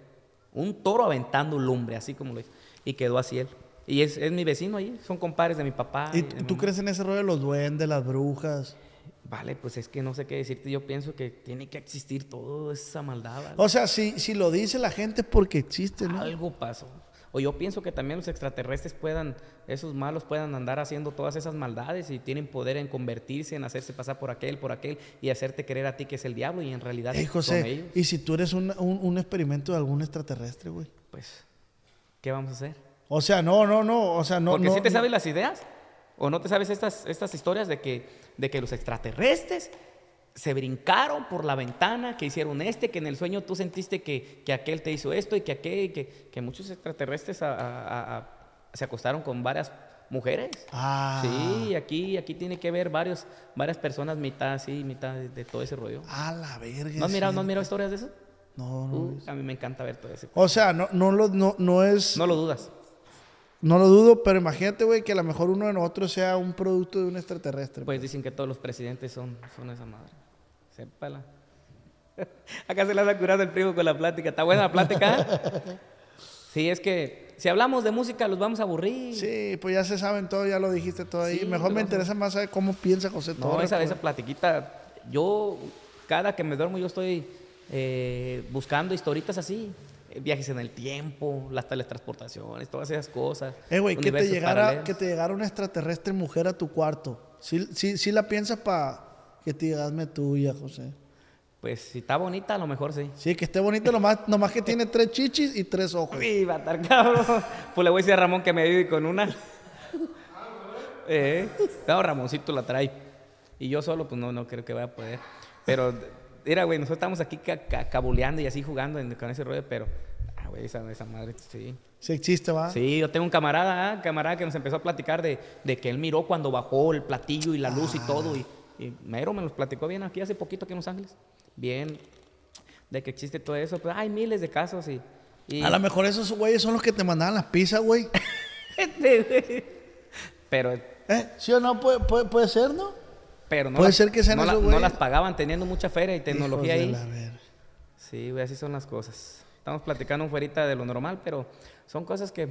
Speaker 3: Un toro aventando lumbre, así como lo hizo. Y quedó así él. Y es, es mi vecino ahí, son compadres de mi papá.
Speaker 1: ¿Y tú,
Speaker 3: mamá.
Speaker 1: crees en ese rollo de los duendes, las brujas?
Speaker 3: Vale, pues es que no sé qué decirte. Yo pienso que tiene que existir toda esa maldad. ¿vale?
Speaker 1: O sea, si, si lo dice la gente es porque existe, ¿no?
Speaker 3: Algo pasó. O yo pienso que también los extraterrestres puedan, esos malos puedan andar haciendo todas esas maldades y tienen poder en convertirse, en hacerse pasar por aquel, por aquel y hacerte creer a ti que es el diablo y en realidad
Speaker 1: Ey,
Speaker 3: son
Speaker 1: José,
Speaker 3: ellos.
Speaker 1: ¿y si tú eres un, un- un experimento de algún extraterrestre, güey?
Speaker 3: Pues, ¿qué vamos a hacer?
Speaker 1: O sea, no, no, no, o sea, no...
Speaker 3: Porque
Speaker 1: no,
Speaker 3: si te
Speaker 1: no-
Speaker 3: sabes las ideas o no te sabes estas, estas historias de que, de que los extraterrestres se brincaron por la ventana, que hicieron este, que en el sueño tú sentiste que, que aquel te hizo esto y que aquel, que, que muchos extraterrestres a- a- a- se acostaron con varias mujeres.
Speaker 1: Ah.
Speaker 3: Sí, aquí, aquí tiene que ver varios, varias personas, mitad así, mitad de, de todo ese rollo.
Speaker 1: A la verga.
Speaker 3: ¿No has mirado, ¿no has mirado historias de eso?
Speaker 1: No, no.
Speaker 3: Uh, a mí me encanta ver todo eso.
Speaker 1: O sea, no, no, lo, no, no es...
Speaker 3: No lo dudas.
Speaker 1: No lo dudo, pero imagínate, güey, que a lo mejor uno de nosotros sea un producto de un extraterrestre.
Speaker 3: Pues dicen que todos los presidentes son, son esa madre. Sépala. Acá se le anda curando el primo con la plática. ¿Está buena la plática? Sí, es que si hablamos de música los vamos a aburrir.
Speaker 1: Sí, pues ya se saben todo, ya lo dijiste todo ahí.
Speaker 3: Sí,
Speaker 1: Mejor me interesa más saber cómo piensa José
Speaker 3: No,
Speaker 1: Torres.
Speaker 3: esa,
Speaker 1: pues.
Speaker 3: esa platiquita, yo cada que me duermo yo estoy eh, buscando historitas así. Viajes en el tiempo, las teletransportaciones, todas esas cosas.
Speaker 1: Eh, güey, que te, llegara, que te llegara una extraterrestre mujer a tu cuarto. Sí, sí, sí la piensas para que te diga, hazme tuya, José.
Speaker 3: Pues si está bonita, a lo mejor sí.
Speaker 1: Sí, que esté bonita, nomás, nomás que tiene tres chichis y tres ojos.
Speaker 3: Sí, va a estar cabrón. Pues le voy a decir a Ramón que me ayude con una. Eh, no, Ramoncito la trae. Y yo solo, pues no, no creo que vaya a poder. Pero, mira, güey, nosotros estamos aquí ca- ca- cabuleando y así jugando en- con ese rollo, pero, ah, güey, esa, esa madre, sí.
Speaker 1: Sí existe, ¿va?
Speaker 3: Sí, yo tengo un camarada, ah, camarada que nos empezó a platicar de, de que él miró cuando bajó el platillo y la luz y todo. Y, y mero me los platicó bien aquí hace poquito aquí en Los Ángeles. Bien, de que existe todo eso. Pues hay miles de casos y... y-
Speaker 1: A lo mejor esos güeyes son los que te mandaban las pizzas, güey.
Speaker 3: pero,
Speaker 1: ¿Eh? ¿Sí o no? Puede, puede, puede ser, ¿no?
Speaker 3: Pero no,
Speaker 1: Puede
Speaker 3: las,
Speaker 1: ser que sean
Speaker 3: no, la- las pagaban teniendo mucha feria y tecnología ahí. Sí, güey, así son las cosas. Estamos platicando fuera de lo normal, pero son cosas que...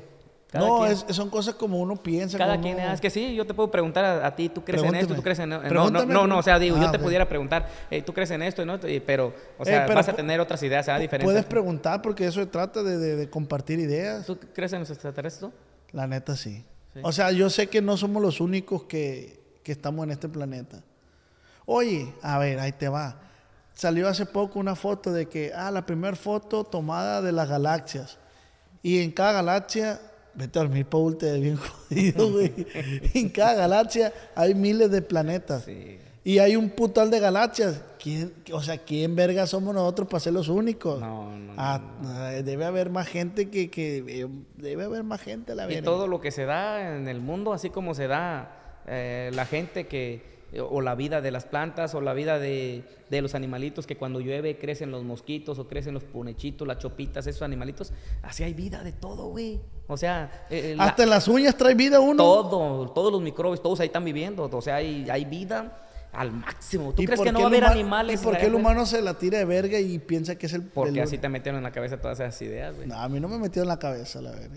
Speaker 3: cada
Speaker 1: No,
Speaker 3: quien-
Speaker 1: es- son cosas como uno piensa.
Speaker 3: Cada
Speaker 1: como
Speaker 3: quien,
Speaker 1: uno-
Speaker 3: ah, es que sí, yo te puedo preguntar a, a ti, ¿tú crees en esto? ¿Tú crees en no, no, no, no, no, o sea, digo,
Speaker 1: ah,
Speaker 3: yo te
Speaker 1: ok.
Speaker 3: pudiera preguntar, eh, ¿tú crees en esto? y no? Y- pero, o sea,
Speaker 1: Eh, pero
Speaker 3: vas a tener otras ideas, ¿sabes? Diferentes.
Speaker 1: Puedes preguntar porque eso se trata de, de- de compartir ideas.
Speaker 3: ¿Tú crees en los extraterrestres?
Speaker 1: La neta sí.
Speaker 3: Sí.
Speaker 1: O sea, yo sé que no somos los únicos que, que estamos en este planeta. Oye, a ver, ahí te va. Salió hace poco una foto de que, ah, la primera foto tomada de las galaxias. Y en cada galaxia, vete a dormir, Paul, te bien jodido, güey. en cada galaxia hay miles de planetas.
Speaker 3: Sí.
Speaker 1: Y hay un putal de galaxias. ¿Quién, o sea, ¿quién verga somos nosotros para ser los únicos?
Speaker 3: No, no, no,
Speaker 1: Ah, debe haber más gente que, que eh, debe haber más gente la
Speaker 3: Y
Speaker 1: verga.
Speaker 3: todo lo que se da en el mundo, así como se da eh, la gente que, o la vida de las plantas, o la vida de, de los animalitos que cuando llueve crecen los mosquitos, o crecen los punechitos, las chopitas, esos animalitos. Así hay vida de todo, güey. O sea, eh, la-
Speaker 1: Hasta en las uñas trae vida uno.
Speaker 3: todo, todos los microbios, todos ahí están viviendo. O sea, hay, hay vida al máximo. ¿Tú
Speaker 1: ¿Y
Speaker 3: crees que no va a haber animales?
Speaker 1: ¿Y por qué el humano se la tira de verga y piensa que es el...
Speaker 3: Porque
Speaker 1: el-
Speaker 3: así te metieron en la cabeza todas esas ideas, güey.
Speaker 1: No, a mí no me metió en la cabeza, la verga.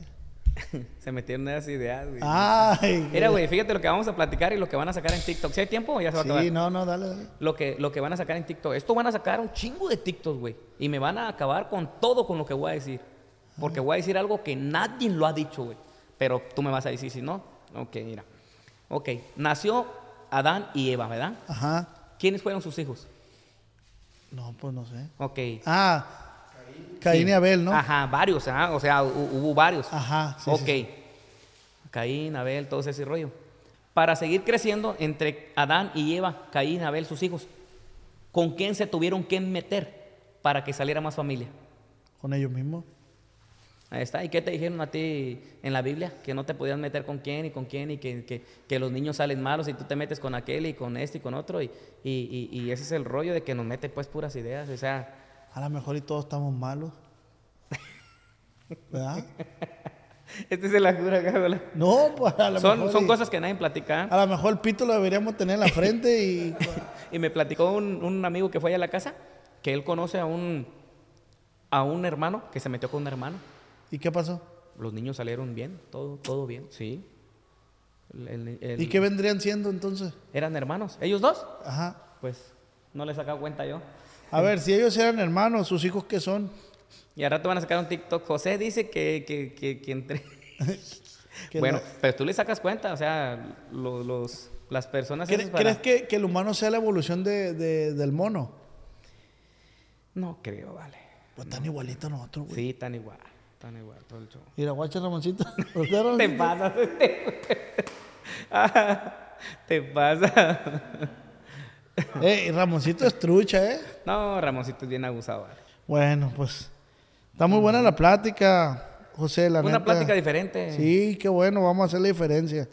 Speaker 3: Se metieron esas ideas, güey.
Speaker 1: Ay.
Speaker 3: Mira, güey, fíjate lo que vamos a platicar y lo que van a sacar en TikTok. Si hay tiempo, o ya se va a acabar.
Speaker 1: Sí, no, no, dale, dale.
Speaker 3: Lo que, lo que van a sacar en TikTok. Esto van a sacar un chingo de TikToks, güey. Y me van a acabar con todo con lo que voy a decir. Porque voy a decir algo que nadie lo ha dicho, güey. Pero tú me vas a decir si no. Ok, mira. Ok, nació Adán y Eva, ¿verdad?
Speaker 1: Ajá.
Speaker 3: ¿Quiénes fueron sus hijos?
Speaker 1: No, pues no sé.
Speaker 3: Ok.
Speaker 1: Ah, Caín y Abel, ¿no?
Speaker 3: Ajá, varios, ajá, o sea, hu- hubo varios.
Speaker 1: Ajá, sí,
Speaker 3: ok.
Speaker 1: sí.
Speaker 3: Caín, Abel, todo ese rollo. Para seguir creciendo entre Adán y Eva, Caín, Abel, sus hijos, ¿con quién se tuvieron que meter para que saliera más familia?
Speaker 1: Con ellos mismos.
Speaker 3: Ahí está. ¿Y qué te dijeron a ti en la Biblia? Que no te podías meter con quién y con quién y que, que- que los niños salen malos y tú te metes con aquel y con este y con otro. Y, y- y- y ese es el rollo de que nos mete pues puras ideas. O sea,
Speaker 1: A lo mejor y todos estamos malos. ¿Verdad?
Speaker 3: este es la cura, cabrón.
Speaker 1: No, pues a lo
Speaker 3: Son,
Speaker 1: mejor.
Speaker 3: son
Speaker 1: y-
Speaker 3: cosas que nadie platica. ¿eh?
Speaker 1: A lo mejor el pito lo deberíamos tener en la frente y.
Speaker 3: Y me platicó un, un amigo que fue allá a la casa que él conoce a un, a un hermano que se metió con un hermano.
Speaker 1: ¿Y qué pasó?
Speaker 3: Los niños salieron bien, todo, todo bien, sí. El- el- el-
Speaker 1: ¿Y qué vendrían siendo entonces?
Speaker 3: Eran hermanos. ¿Ellos dos?
Speaker 1: Ajá.
Speaker 3: Pues no les sacado cuenta yo.
Speaker 1: A ver, si ellos eran hermanos, sus hijos qué son?
Speaker 3: Y al rato van a sacar un TikTok. José dice que, que, que, que entre... Bueno, pero tú le sacas cuenta, o sea, lo- los, las personas...
Speaker 1: ¿Cre-
Speaker 3: esas para-
Speaker 1: ¿Crees que, que el humano sea la evolución de, de- del mono?
Speaker 3: No creo, vale.
Speaker 1: Pues tan igualito a nosotros, güey.
Speaker 3: Sí, tan igual, tan igual, todo el show.
Speaker 1: Mira, guacha Ramoncito.
Speaker 3: Te
Speaker 1: Ramoncito.
Speaker 3: pasas. Te pasa.
Speaker 1: Ey, Ramoncito es trucha, ¿eh?
Speaker 3: No, Ramoncito es bien abusado. vale.
Speaker 1: Bueno, pues. Está muy buena la plática, José, la
Speaker 3: Una
Speaker 1: neta.
Speaker 3: plática diferente.
Speaker 1: Sí, qué bueno, vamos a hacer la diferencia.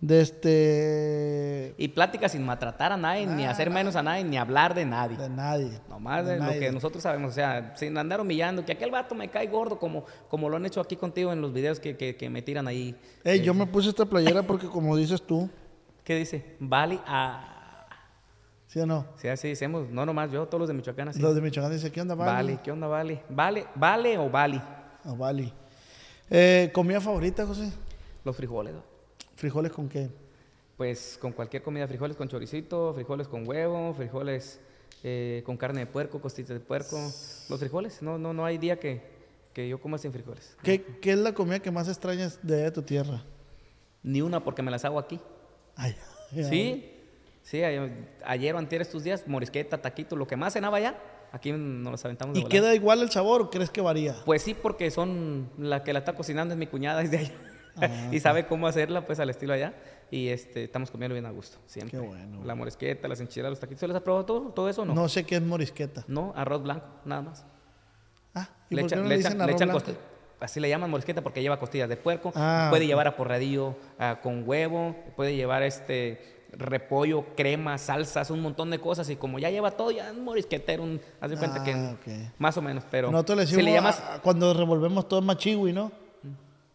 Speaker 1: De este.
Speaker 3: Y plática sin maltratar a nadie, ni hacer menos a nadie, ni hablar de nadie.
Speaker 1: De nadie.
Speaker 3: Nomás
Speaker 1: De
Speaker 3: de lo que nosotros sabemos, o sea, sin andar humillando, que aquel vato me cae gordo, como, como lo han hecho aquí contigo en los videos que, que, que me tiran ahí.
Speaker 1: Ey, yo me puse esta playera porque, como dices tú,
Speaker 3: ¿Qué dice? Vale a...
Speaker 1: ¿sí o no?
Speaker 3: Sí, así decimos, no nomás yo, todos los de Michoacán así.
Speaker 1: Los de Michoacán dicen, ¿qué onda,
Speaker 3: Vale,
Speaker 1: Vale?
Speaker 3: ¿qué onda, Vale? ¿Vale, vale o Vale?
Speaker 1: Ah, Vale. Eh, ¿Comida favorita, José?
Speaker 3: Los frijoles.
Speaker 1: ¿Frijoles con qué?
Speaker 3: Pues con cualquier comida, frijoles con choricito, frijoles con huevo, frijoles eh, con carne de puerco, costillas de puerco. Los frijoles, no, no, no hay día que, que yo coma sin frijoles.
Speaker 1: ¿Qué, qué es la comida que más extrañas de tu tierra?
Speaker 3: Ni una porque me las hago aquí.
Speaker 1: Ay, ay,
Speaker 3: Sí, sí, ayer, o antier estos días, morisqueta, taquito, lo que más cenaba allá, aquí nos los aventamos de
Speaker 1: ¿Y queda igual el sabor o crees que varía?
Speaker 3: Pues sí, porque son la que la está cocinando es mi cuñada desde allá.
Speaker 1: Ah,
Speaker 3: y sabe cómo hacerla pues al estilo allá. Y este, estamos comiendo bien a gusto, siempre.
Speaker 1: Qué bueno.
Speaker 3: La morisqueta, las enchiladas, los taquitos. ¿Se les ha probado todo, todo eso o no?
Speaker 1: No sé qué es morisqueta.
Speaker 3: No, arroz blanco, nada más.
Speaker 1: Ah, ¿y
Speaker 3: Le
Speaker 1: por qué
Speaker 3: echan-
Speaker 1: no
Speaker 3: le echan- le
Speaker 1: blanco?
Speaker 3: Así le llaman morisqueta porque lleva costillas de puerco.
Speaker 1: Ah,
Speaker 3: puede llevar a porradillo ah, con huevo, puede llevar este repollo, crema, salsas, un montón de cosas. Y como ya lleva todo, ya es morisquetero. Un, haz de cuenta
Speaker 1: Ah,
Speaker 3: que más o menos, pero
Speaker 1: Nosotros le
Speaker 3: si
Speaker 1: decimos,
Speaker 3: le llamas...
Speaker 1: a- cuando revolvemos todo es machigui, ¿no?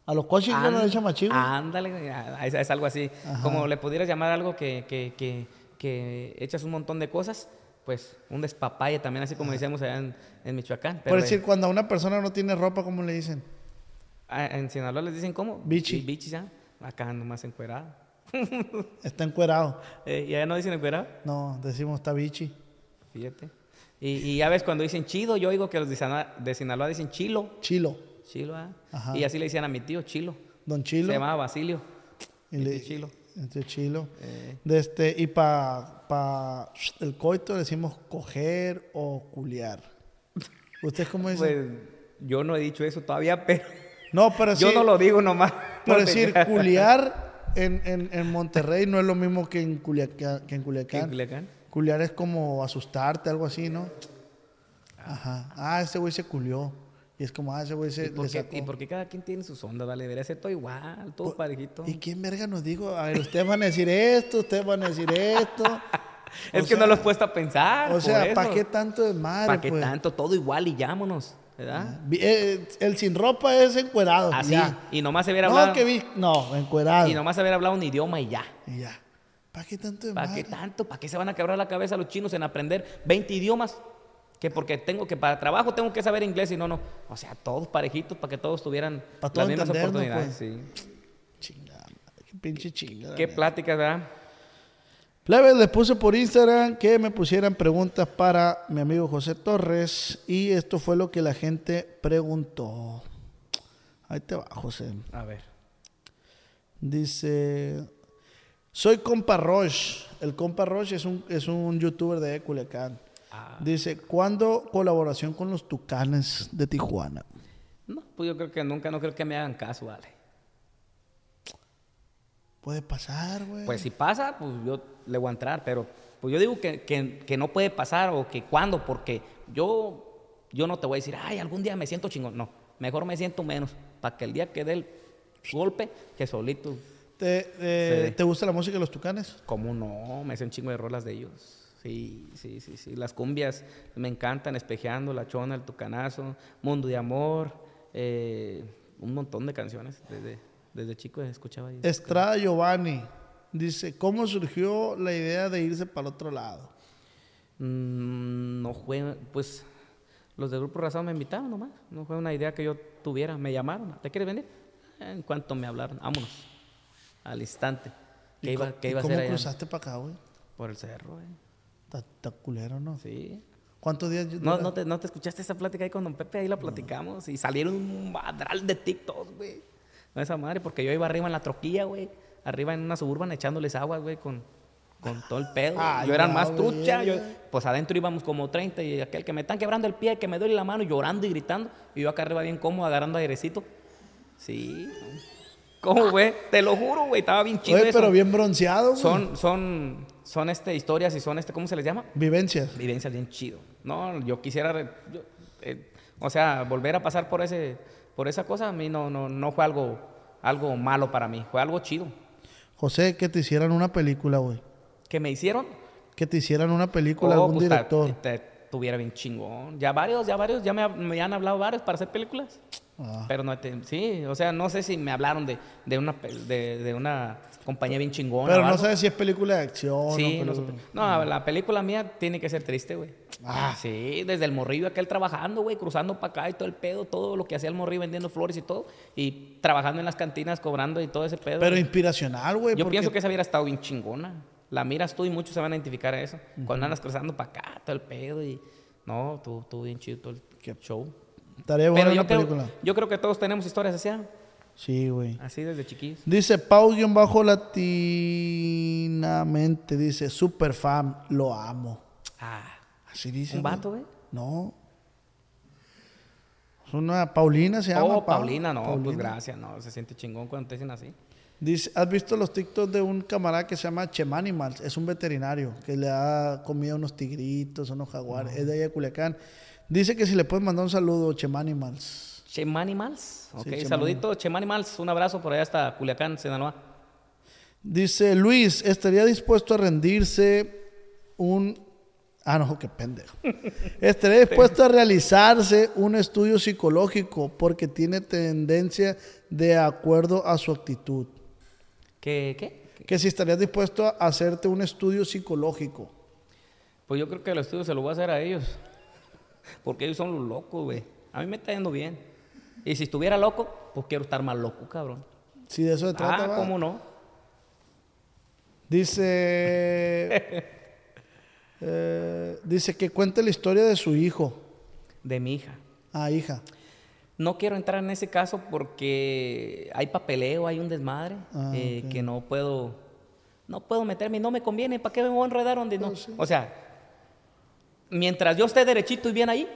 Speaker 1: A los coches no le echan machigui.
Speaker 3: Ándale, ah, es, es algo así. Como le pudieras llamar algo que, que, que, que echas un montón de cosas, pues un despapalle también, así como decíamos allá en, en Michoacán. Pero
Speaker 1: Por
Speaker 3: de-
Speaker 1: decir, cuando a una persona no tiene ropa, ¿cómo le dicen?
Speaker 3: ah, en Sinaloa les dicen cómo?
Speaker 1: Bichi.
Speaker 3: Bichi, ya. Acá nomás encuerado.
Speaker 1: Está encuerado.
Speaker 3: Eh, ¿Y allá no dicen encuerado?
Speaker 1: No, decimos está bichi.
Speaker 3: Fíjate. Y, y ya ves, cuando dicen chido, yo oigo que los de Sinaloa, de Sinaloa dicen chilo.
Speaker 1: Chilo.
Speaker 3: Chilo, ah.
Speaker 1: Ajá.
Speaker 3: Y así le decían a mi tío, chilo.
Speaker 1: Don Chilo.
Speaker 3: Se llamaba Basilio.
Speaker 1: Y le-
Speaker 3: Chilo.
Speaker 1: Este chilo.
Speaker 3: Eh.
Speaker 1: De este, y para pa, el coito le decimos coger o culiar. ¿Usted cómo dice?
Speaker 3: Pues yo no he dicho eso todavía, pero
Speaker 1: no, pero
Speaker 3: yo
Speaker 1: sí,
Speaker 3: no lo digo nomás.
Speaker 1: Por decir, culiar en, en, en Monterrey no es lo mismo que en, Culiacán, que en
Speaker 3: ¿Qué,
Speaker 1: Culiacán.
Speaker 3: Culiacán?
Speaker 1: Culiar es como asustarte, algo así, ¿no? Ajá. Ah, ese güey se culió. Y es como, ah, ese güey se
Speaker 3: ¿Y por, qué,
Speaker 1: sacó.
Speaker 3: y por qué cada quien tiene sus ondas? Vale, debería ser todo igual, todo parejito.
Speaker 1: ¿Y quién verga nos dijo? A ver, ustedes van a decir esto, ustedes van a decir esto.
Speaker 3: es
Speaker 1: O
Speaker 3: que no
Speaker 1: sea,
Speaker 3: lo has puesto a pensar.
Speaker 1: O
Speaker 3: por
Speaker 1: sea. ¿para qué tanto de madre?
Speaker 3: ¿Para qué
Speaker 1: pues?
Speaker 3: tanto? Todo igual y llámonos, ¿verdad?
Speaker 1: Vi- eh, el sin ropa es encuerado.
Speaker 3: Así.
Speaker 1: ya.
Speaker 3: Y nomás haber hablado.
Speaker 1: No, que vi. No, encuerado.
Speaker 3: Y nomás haber hablado un idioma y ya.
Speaker 1: Y ya. ¿Para qué tanto de
Speaker 3: ¿Para qué tanto? ¿Para qué se van a quebrar la cabeza los chinos en aprender 20 idiomas? Que porque tengo que para trabajo tengo que saber inglés y no, no. O sea, todos parejitos para que todos tuvieran las mismas oportunidades.
Speaker 1: pues.
Speaker 3: sí.
Speaker 1: Chingada, qué pinche chingada.
Speaker 3: Qué pláticas, ¿verdad?
Speaker 1: Plebes, les puse por Instagram que me pusieran preguntas para mi amigo José Torres y esto fue lo que la gente preguntó. Ahí te va, José.
Speaker 3: A ver.
Speaker 1: Dice, soy compa Roche. El compa Roche es un, es un youtuber de Culiacán.
Speaker 3: Ah.
Speaker 1: Dice, ¿cuándo colaboración con los Tucanes de Tijuana?
Speaker 3: No, pues yo creo que nunca, no creo que me hagan caso, vale.
Speaker 1: Puede pasar, güey.
Speaker 3: Pues si pasa, pues yo le voy a entrar, pero pues yo digo que, que- que no puede pasar o que cuándo, porque yo, yo no te voy a decir, ay, algún día me siento chingón. No, mejor me siento menos, para que el día que dé el golpe, que solito,
Speaker 1: ¿Te, eh. ¿te gusta la música de los Tucanes?
Speaker 3: como no, me un chingo de rolas de ellos. Sí, sí, sí, sí. Las cumbias me encantan, espejeando, la chona, el tucanazo, mundo de amor, eh, un montón de canciones. Desde, desde chico escuchaba.
Speaker 1: Estrada Giovanni dice, ¿cómo surgió la idea de irse para el otro lado?
Speaker 3: Mm, no fue, pues los del Grupo Razón me invitaron nomás. No fue una idea que yo tuviera. Me llamaron. ¿Te quieres venir? En cuanto me hablaron, vámonos. Al instante. ¿Qué
Speaker 1: ¿Y
Speaker 3: iba, qué a
Speaker 1: ¿Cómo
Speaker 3: hacer allá?
Speaker 1: cruzaste para acá, güey?
Speaker 3: Por el cerro, eh.
Speaker 1: Está, culero, ¿no?
Speaker 3: Sí.
Speaker 1: ¿Cuántos días?
Speaker 3: No, no, te, ¿No te escuchaste esa plática ahí con Don Pepe? Ahí la platicamos. Y salieron un madral de TikToks, güey. No esa madre, porque yo iba arriba en la troquilla, güey. Arriba en una suburban echándoles agua, güey, con, con todo el pedo.
Speaker 1: Ay,
Speaker 3: yo era
Speaker 1: la
Speaker 3: más trucha. yo- pues adentro íbamos como 30 y aquel que me están quebrando el pie, que me duele la mano, llorando y gritando. Y yo acá arriba bien cómodo, agarrando airecito. Sí. ¿Cómo, güey? Te lo juro, güey. Estaba bien chido
Speaker 1: Oye,
Speaker 3: eso.
Speaker 1: pero bien bronceado, güey.
Speaker 3: Son, son, son este, historias y son este, ¿cómo se les llama?
Speaker 1: Vivencias.
Speaker 3: vivencias bien chido. No, yo quisiera, yo, eh, o sea, volver a pasar por ese, por esa cosa a mí no, no, no fue algo, algo malo para mí, fue algo chido.
Speaker 1: José, que te hicieran una película, güey.
Speaker 3: Que me hicieron,
Speaker 1: Que te hicieran una película,
Speaker 3: oh,
Speaker 1: algún
Speaker 3: pues,
Speaker 1: director.
Speaker 3: te- tuviera bien chingón. Ya varios, ya varios, ya me, me han hablado varios para hacer películas.
Speaker 1: Ah.
Speaker 3: Pero no, sí, o sea, no sé si me hablaron de, de una, de, de una compañía bien chingona.
Speaker 1: Pero no sabes si es película de acción
Speaker 3: Sí,
Speaker 1: o
Speaker 3: no,
Speaker 1: película-.
Speaker 3: No, la película mía tiene que ser triste, güey.
Speaker 1: Ah.
Speaker 3: Sí, desde el morrillo aquel trabajando, güey, cruzando para acá y todo el pedo, todo lo que hacía el morrillo vendiendo flores y todo, y trabajando en las cantinas, cobrando y todo ese pedo.
Speaker 1: Pero
Speaker 3: güey.
Speaker 1: inspiracional, güey.
Speaker 3: Yo
Speaker 1: porque-
Speaker 3: pienso que esa hubiera estado bien chingona. La miras tú y muchos se van a identificar a eso. Cuando andas cruzando para acá, todo el pedo y... No, estuvo estuvo bien chido todo el show.
Speaker 1: Estaría buena
Speaker 3: Pero yo creo,
Speaker 1: película.
Speaker 3: yo creo que todos tenemos historias así, ¿ah?
Speaker 1: Sí, güey.
Speaker 3: así desde chiquillos.
Speaker 1: Dice Pau-Bajo Latinamente. Dice, super fan, lo amo.
Speaker 3: Ah,
Speaker 1: Así dice.
Speaker 3: ¿un
Speaker 1: güey.
Speaker 3: vato, güey?
Speaker 1: No. Es una Paulina, se llama.
Speaker 3: Oh,
Speaker 1: Pau.
Speaker 3: Paulina, no, pues
Speaker 1: Paulina.
Speaker 3: gracias, no, se siente chingón cuando te dicen así.
Speaker 1: Dice, ¿has visto los TikToks de un camarada que se llama Chemanimals? Es un veterinario que le da comida a unos tigritos, a unos jaguares. Es de allá de Culiacán. Dice que si le puedes mandar un saludo, Chemanimals.
Speaker 3: Chemanimals. Ok,
Speaker 1: Chemanimals.
Speaker 3: saludito, Chemanimals. Un abrazo por allá hasta Culiacán, Sinaloa.
Speaker 1: Dice Luis, ¿estaría dispuesto a rendirse un... Ah, no, qué pendejo. Estaría dispuesto a realizarse un estudio psicológico porque tiene tendencia de acuerdo a su actitud.
Speaker 3: ¿Qué? ¿Qué?
Speaker 1: Que si estarías dispuesto a hacerte un estudio psicológico.
Speaker 3: Pues yo creo que el estudio se lo voy a hacer a ellos. Porque ellos son los locos, güey. A mí me está yendo bien. Y si estuviera loco, pues quiero estar más loco, cabrón.
Speaker 1: Si de eso se trata.
Speaker 3: Ah,
Speaker 1: va.
Speaker 3: ¿cómo no?
Speaker 1: Dice... eh, dice que cuente la historia de su hijo.
Speaker 3: De mi hija.
Speaker 1: Ah, hija.
Speaker 3: No quiero entrar en ese caso porque hay papeleo, hay un desmadre
Speaker 1: Ah,
Speaker 3: eh, que no puedo, no puedo meterme, no me conviene, ¿para qué me voy a enredar donde no? O sea, mientras yo esté derechito y bien ahí,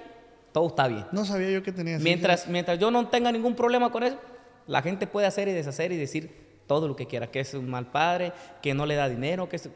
Speaker 3: todo está bien.
Speaker 1: No sabía yo que tenía.
Speaker 3: Mientras, mientras yo no tenga ningún problema con eso, la gente puede hacer y deshacer y decir todo lo que quiera, que es un mal padre, que no le da dinero, que es...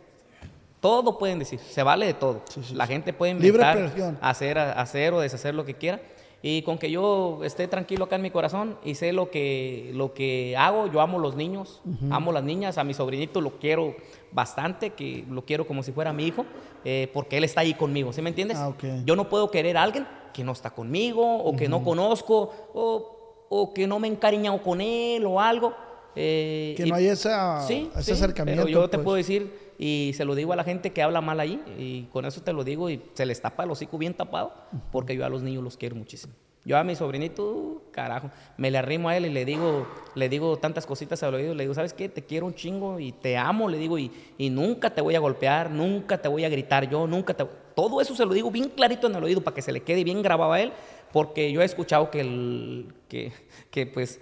Speaker 3: Todo pueden decir, se vale de todo.
Speaker 1: Sí, sí,
Speaker 3: la
Speaker 1: sí.
Speaker 3: gente puede inventar, hacer, hacer o deshacer lo que quiera. Y con que yo esté tranquilo acá en mi corazón y sé lo que, lo que hago, yo amo los niños, amo las niñas, a mi sobrinito lo quiero bastante, que lo quiero como si fuera mi hijo, eh, porque él está ahí conmigo, ¿sí me entiendes?
Speaker 1: Ah.
Speaker 3: Yo no puedo querer a alguien que no está conmigo o que no conozco o, o que no me he encariñado con él o algo. eh,
Speaker 1: Que
Speaker 3: y-
Speaker 1: no hay esa,
Speaker 3: Sí,
Speaker 1: ese
Speaker 3: sí,
Speaker 1: acercamiento.
Speaker 3: Pero yo te
Speaker 1: pues.
Speaker 3: puedo decir, y se lo digo a la gente que habla mal ahí, y con eso te lo digo, y se les tapa el hocico bien tapado, porque yo a los niños los quiero muchísimo. Yo a mi sobrinito, carajo, me le arrimo a él y le digo, le digo tantas cositas al oído, le digo, ¿sabes qué? Te quiero un chingo y te amo, le digo, y, y nunca te voy a golpear, nunca te voy a gritar yo, nunca te... Todo eso se lo digo bien clarito en el oído para que se le quede bien grabado a él, porque yo he escuchado que, el, que, que pues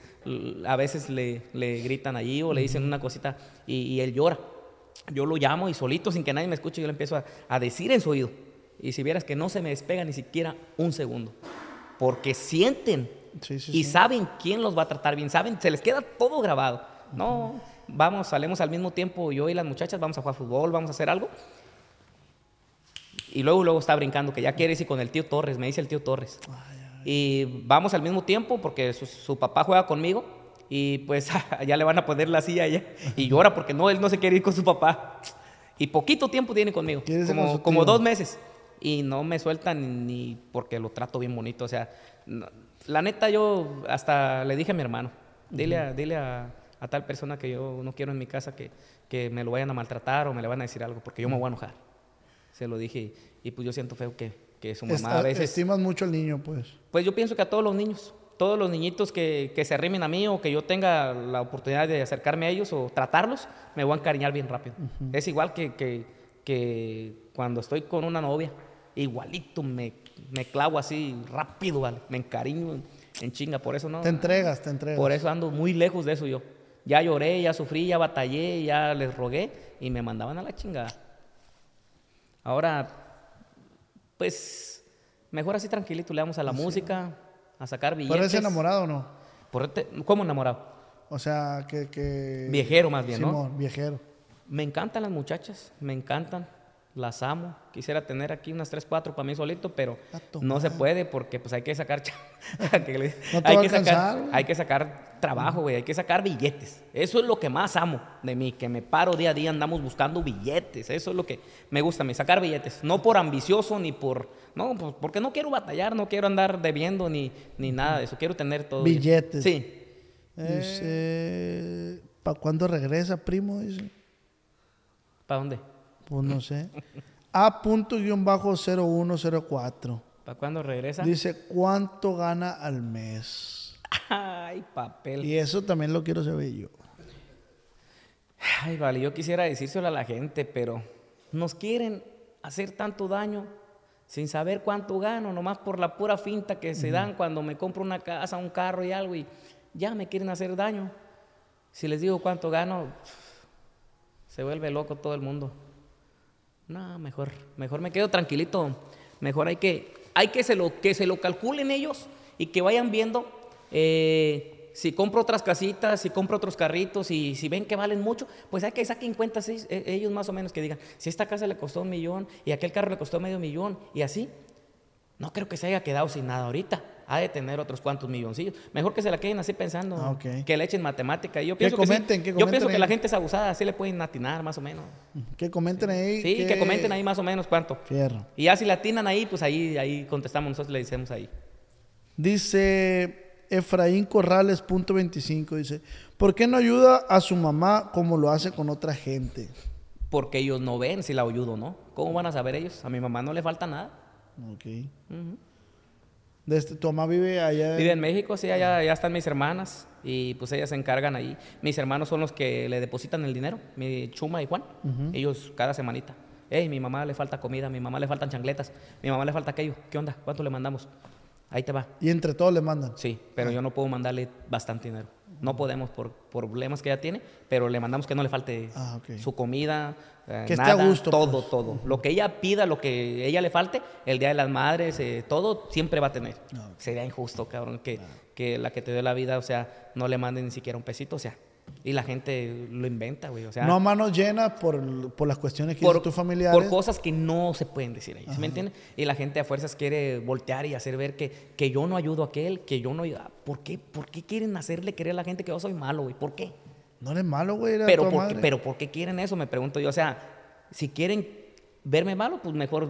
Speaker 3: a veces le, le gritan allí o le dicen una cosita y, y él llora. Yo lo llamo y solito, sin que nadie me escuche, yo le empiezo a, a decir en su oído. Y si vieras que no se me despega ni siquiera un segundo. Porque sienten
Speaker 1: Sí, sí,
Speaker 3: y
Speaker 1: sí.
Speaker 3: saben quién los va a tratar bien. Saben, se les queda todo grabado. No, vamos, salimos al mismo tiempo, yo y las muchachas, vamos a jugar fútbol, vamos a hacer algo. Y luego, luego está brincando, que ya quiere irse con el tío Torres, me dice el tío Torres. Y vamos al mismo tiempo porque su, su papá juega conmigo y pues ya le van a poner la silla allá. Y llora porque no, él no se quiere ir con su papá. Y poquito tiempo tiene conmigo,
Speaker 1: irse con
Speaker 3: como, como dos meses. Y no me sueltan ni porque lo trato bien bonito. O sea, no- la neta yo hasta le dije a mi hermano, dile, a, dile a, a tal persona que yo no quiero en mi casa que, que me lo vayan a maltratar o me le van a decir algo porque yo me voy a enojar. Se lo dije y, pues yo siento feo que, que su mamá
Speaker 1: Esta-
Speaker 3: a veces...
Speaker 1: Estimas mucho al niño, pues.
Speaker 3: Pues yo pienso que a todos los niños, todos los niñitos que, que se arrimen a mí o que yo tenga la oportunidad de acercarme a ellos o tratarlos, me voy a encariñar bien rápido. Es igual que, que, que cuando estoy con una novia, igualito me, me clavo así rápido, ¿vale? me encariño en, chinga, por eso no.
Speaker 1: Te entregas, te entregas.
Speaker 3: Por eso ando muy lejos de eso yo. Ya lloré, ya sufrí, ya batallé, ya les rogué y me mandaban a la chingada. Ahora, pues, mejor así tranquilito, le damos a la música, a sacar billetes.
Speaker 1: ¿Pero eres enamorado o no?
Speaker 3: Por este- ¿Cómo enamorado?
Speaker 1: O sea, que... que...
Speaker 3: Viejero más bien, ¿no?
Speaker 1: Simón, viejero.
Speaker 3: Me encantan las muchachas, me encantan, las amo. Quisiera tener aquí unas 3, 4 para mí solito, pero no se puede porque pues hay que sacar que hay, que
Speaker 1: alcanzar,
Speaker 3: sacar
Speaker 1: güey.
Speaker 3: hay que sacar trabajo, güey, hay que sacar billetes. Eso es lo que más amo de mí, que me paro día a día andamos buscando billetes. Eso es lo que me gusta a mí, sacar billetes, no por ambicioso ni por no, pues, porque no quiero batallar, no quiero andar debiendo ni ni nada de eso, quiero tener todo. bien.
Speaker 1: Billetes.
Speaker 3: Sí.
Speaker 1: Dice... ¿Para cuándo regresa, primo? Dice.
Speaker 3: ¿Para dónde?
Speaker 1: Pues no sé. A.0104.
Speaker 3: ¿Para cuándo regresa?
Speaker 1: Dice, ¿cuánto gana al mes?
Speaker 3: Ay, papel.
Speaker 1: Y eso también lo quiero saber yo.
Speaker 3: Ay, vale, yo quisiera decírselo a la gente, pero nos quieren hacer tanto daño sin saber cuánto gano, nomás por la pura finta que se dan cuando me compro una casa, un carro y algo, y ya me quieren hacer daño. Si les digo cuánto gano, se vuelve loco todo el mundo. No, mejor, mejor me quedo tranquilito. Mejor hay que, hay que se lo, que se lo calculen ellos y que vayan viendo eh, si compro otras casitas, si compro otros carritos y si ven que valen mucho, pues hay que saquen cuentas eh, ellos más o menos que digan, si esta casa le costó un millón y aquel carro le costó medio millón y así, no creo que se haya quedado sin nada ahorita. Ha de tener otros cuantos milloncillos. Mejor que se la queden así pensando,
Speaker 1: Ah,
Speaker 3: que le echen matemática. Y yo
Speaker 1: Que
Speaker 3: pienso que, sí.
Speaker 1: comenten, que
Speaker 3: yo
Speaker 1: comenten
Speaker 3: pienso que la gente es abusada, así le pueden atinar más o menos.
Speaker 1: Que comenten ahí.
Speaker 3: Sí, que comenten ahí más o menos cuánto.
Speaker 1: Fierro.
Speaker 3: Y ya si la atinan ahí, pues ahí, ahí contestamos, nosotros le decimos ahí.
Speaker 1: Dice Efraín Corrales, punto 25, dice, ¿por qué no ayuda a su mamá como lo hace con otra gente?
Speaker 3: Porque ellos no ven si la ayudo o no. ¿Cómo van a saber ellos? A mi mamá no le falta nada.
Speaker 1: Ok.
Speaker 3: Ujú.
Speaker 1: Desde, tu mamá vive allá.
Speaker 3: Vive en México, sí, allá, allá están mis hermanas y pues ellas se encargan ahí. Mis hermanos son los que le depositan el dinero, mi Chuma y Juan. Ellos cada semanita. Hey, mi mamá le falta comida, mi mamá le faltan chancletas, mi mamá le falta aquello. ¿Qué onda? ¿Cuánto le mandamos? Ahí te va.
Speaker 1: Y entre todos le mandan.
Speaker 3: Sí, pero yo no puedo mandarle bastante dinero. No podemos por, por problemas que ella tiene, pero le mandamos que no le falte
Speaker 1: Ah,
Speaker 3: su comida, eh,
Speaker 1: Que esté a
Speaker 3: nada,
Speaker 1: gusto,
Speaker 3: todo,
Speaker 1: pues.
Speaker 3: todo. Lo que ella pida, lo que ella le falte, el Día de las Madres, eh, todo siempre va a tener.
Speaker 1: Ah.
Speaker 3: Sería injusto, cabrón, que, que la que te dio la vida, o sea, no le mande ni siquiera un pesito, o sea, Y la gente lo inventa, güey. O sea,
Speaker 1: no a manos llenas por, por las cuestiones que
Speaker 3: por,
Speaker 1: tus familiares.
Speaker 3: por cosas que no se pueden decir ahí, ¿sí me entiendes? Y la gente a fuerzas quiere voltear y hacer ver que, que yo no ayudo a aquel, que yo no... ayudo- ¿Por qué, ¿Por qué quieren hacerle creer a la gente que yo soy malo, güey? ¿Por qué?
Speaker 1: No eres malo, güey.
Speaker 3: Pero ¿por, qué, pero ¿por qué quieren eso? Me pregunto yo. O sea, si quieren verme malo, pues mejor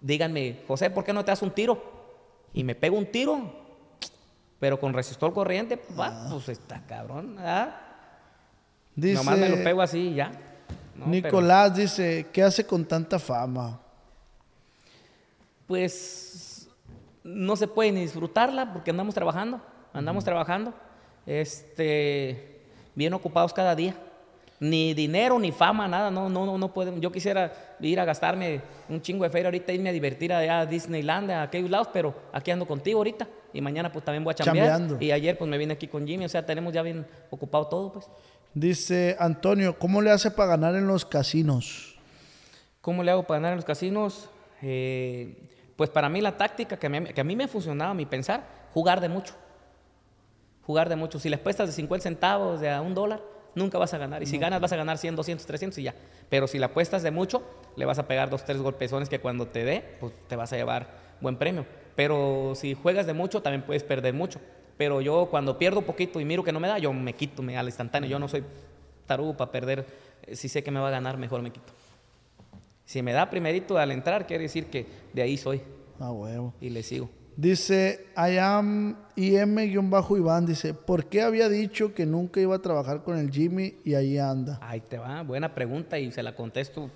Speaker 3: díganme, José, ¿por qué no te das un tiro? Y me pego un tiro, pero con resistor corriente, pues, va, pues está cabrón, ¿ah?
Speaker 1: Dice,
Speaker 3: Nomás me lo pego así y ya. No, pero,
Speaker 1: Nicolás dice, ¿qué hace con tanta fama?
Speaker 3: pues no se puede ni disfrutarla porque andamos trabajando, andamos trabajando, este, bien ocupados cada día. Ni dinero, ni fama, nada, no, no, no, no podemos. Yo quisiera ir a gastarme un chingo de feria ahorita, irme a divertir allá a Disneyland, a aquellos lados, pero aquí ando contigo ahorita y mañana pues también voy a chambear.
Speaker 1: Chambeando.
Speaker 3: Y ayer pues me vine aquí con Jimmy, o sea, tenemos ya bien ocupado todo pues.
Speaker 1: Dice Antonio, ¿cómo le hace para ganar en los casinos?
Speaker 3: ¿Cómo le hago para ganar en los casinos? Eh, pues para mí la táctica que, me- que a mí me ha funcionado, a mi pensar, jugar de mucho. Jugar de mucho. Si les puestas de 50 centavos, de a un dólar, nunca vas a ganar. Y si ganas, vas a ganar 100, 200, 300 y ya. Pero si la apuestas de mucho, le vas a pegar dos, tres golpezones que cuando te dé, pues te vas a llevar buen premio. Pero si juegas de mucho, también puedes perder mucho. Pero yo cuando pierdo poquito y miro que no me da, yo me quito me, al instantáneo. Yo no soy tarugo para perder. Eh, Si sé que me va a ganar, mejor me quito. Si me da primerito al entrar, quiere decir que de ahí soy
Speaker 1: Ah, huevo.
Speaker 3: y le sigo.
Speaker 1: Dice, I am IM-Iván, dice, ¿por qué había dicho que nunca iba a trabajar con el Jimmy y ahí anda?
Speaker 3: Ahí te va, buena pregunta y se la contesto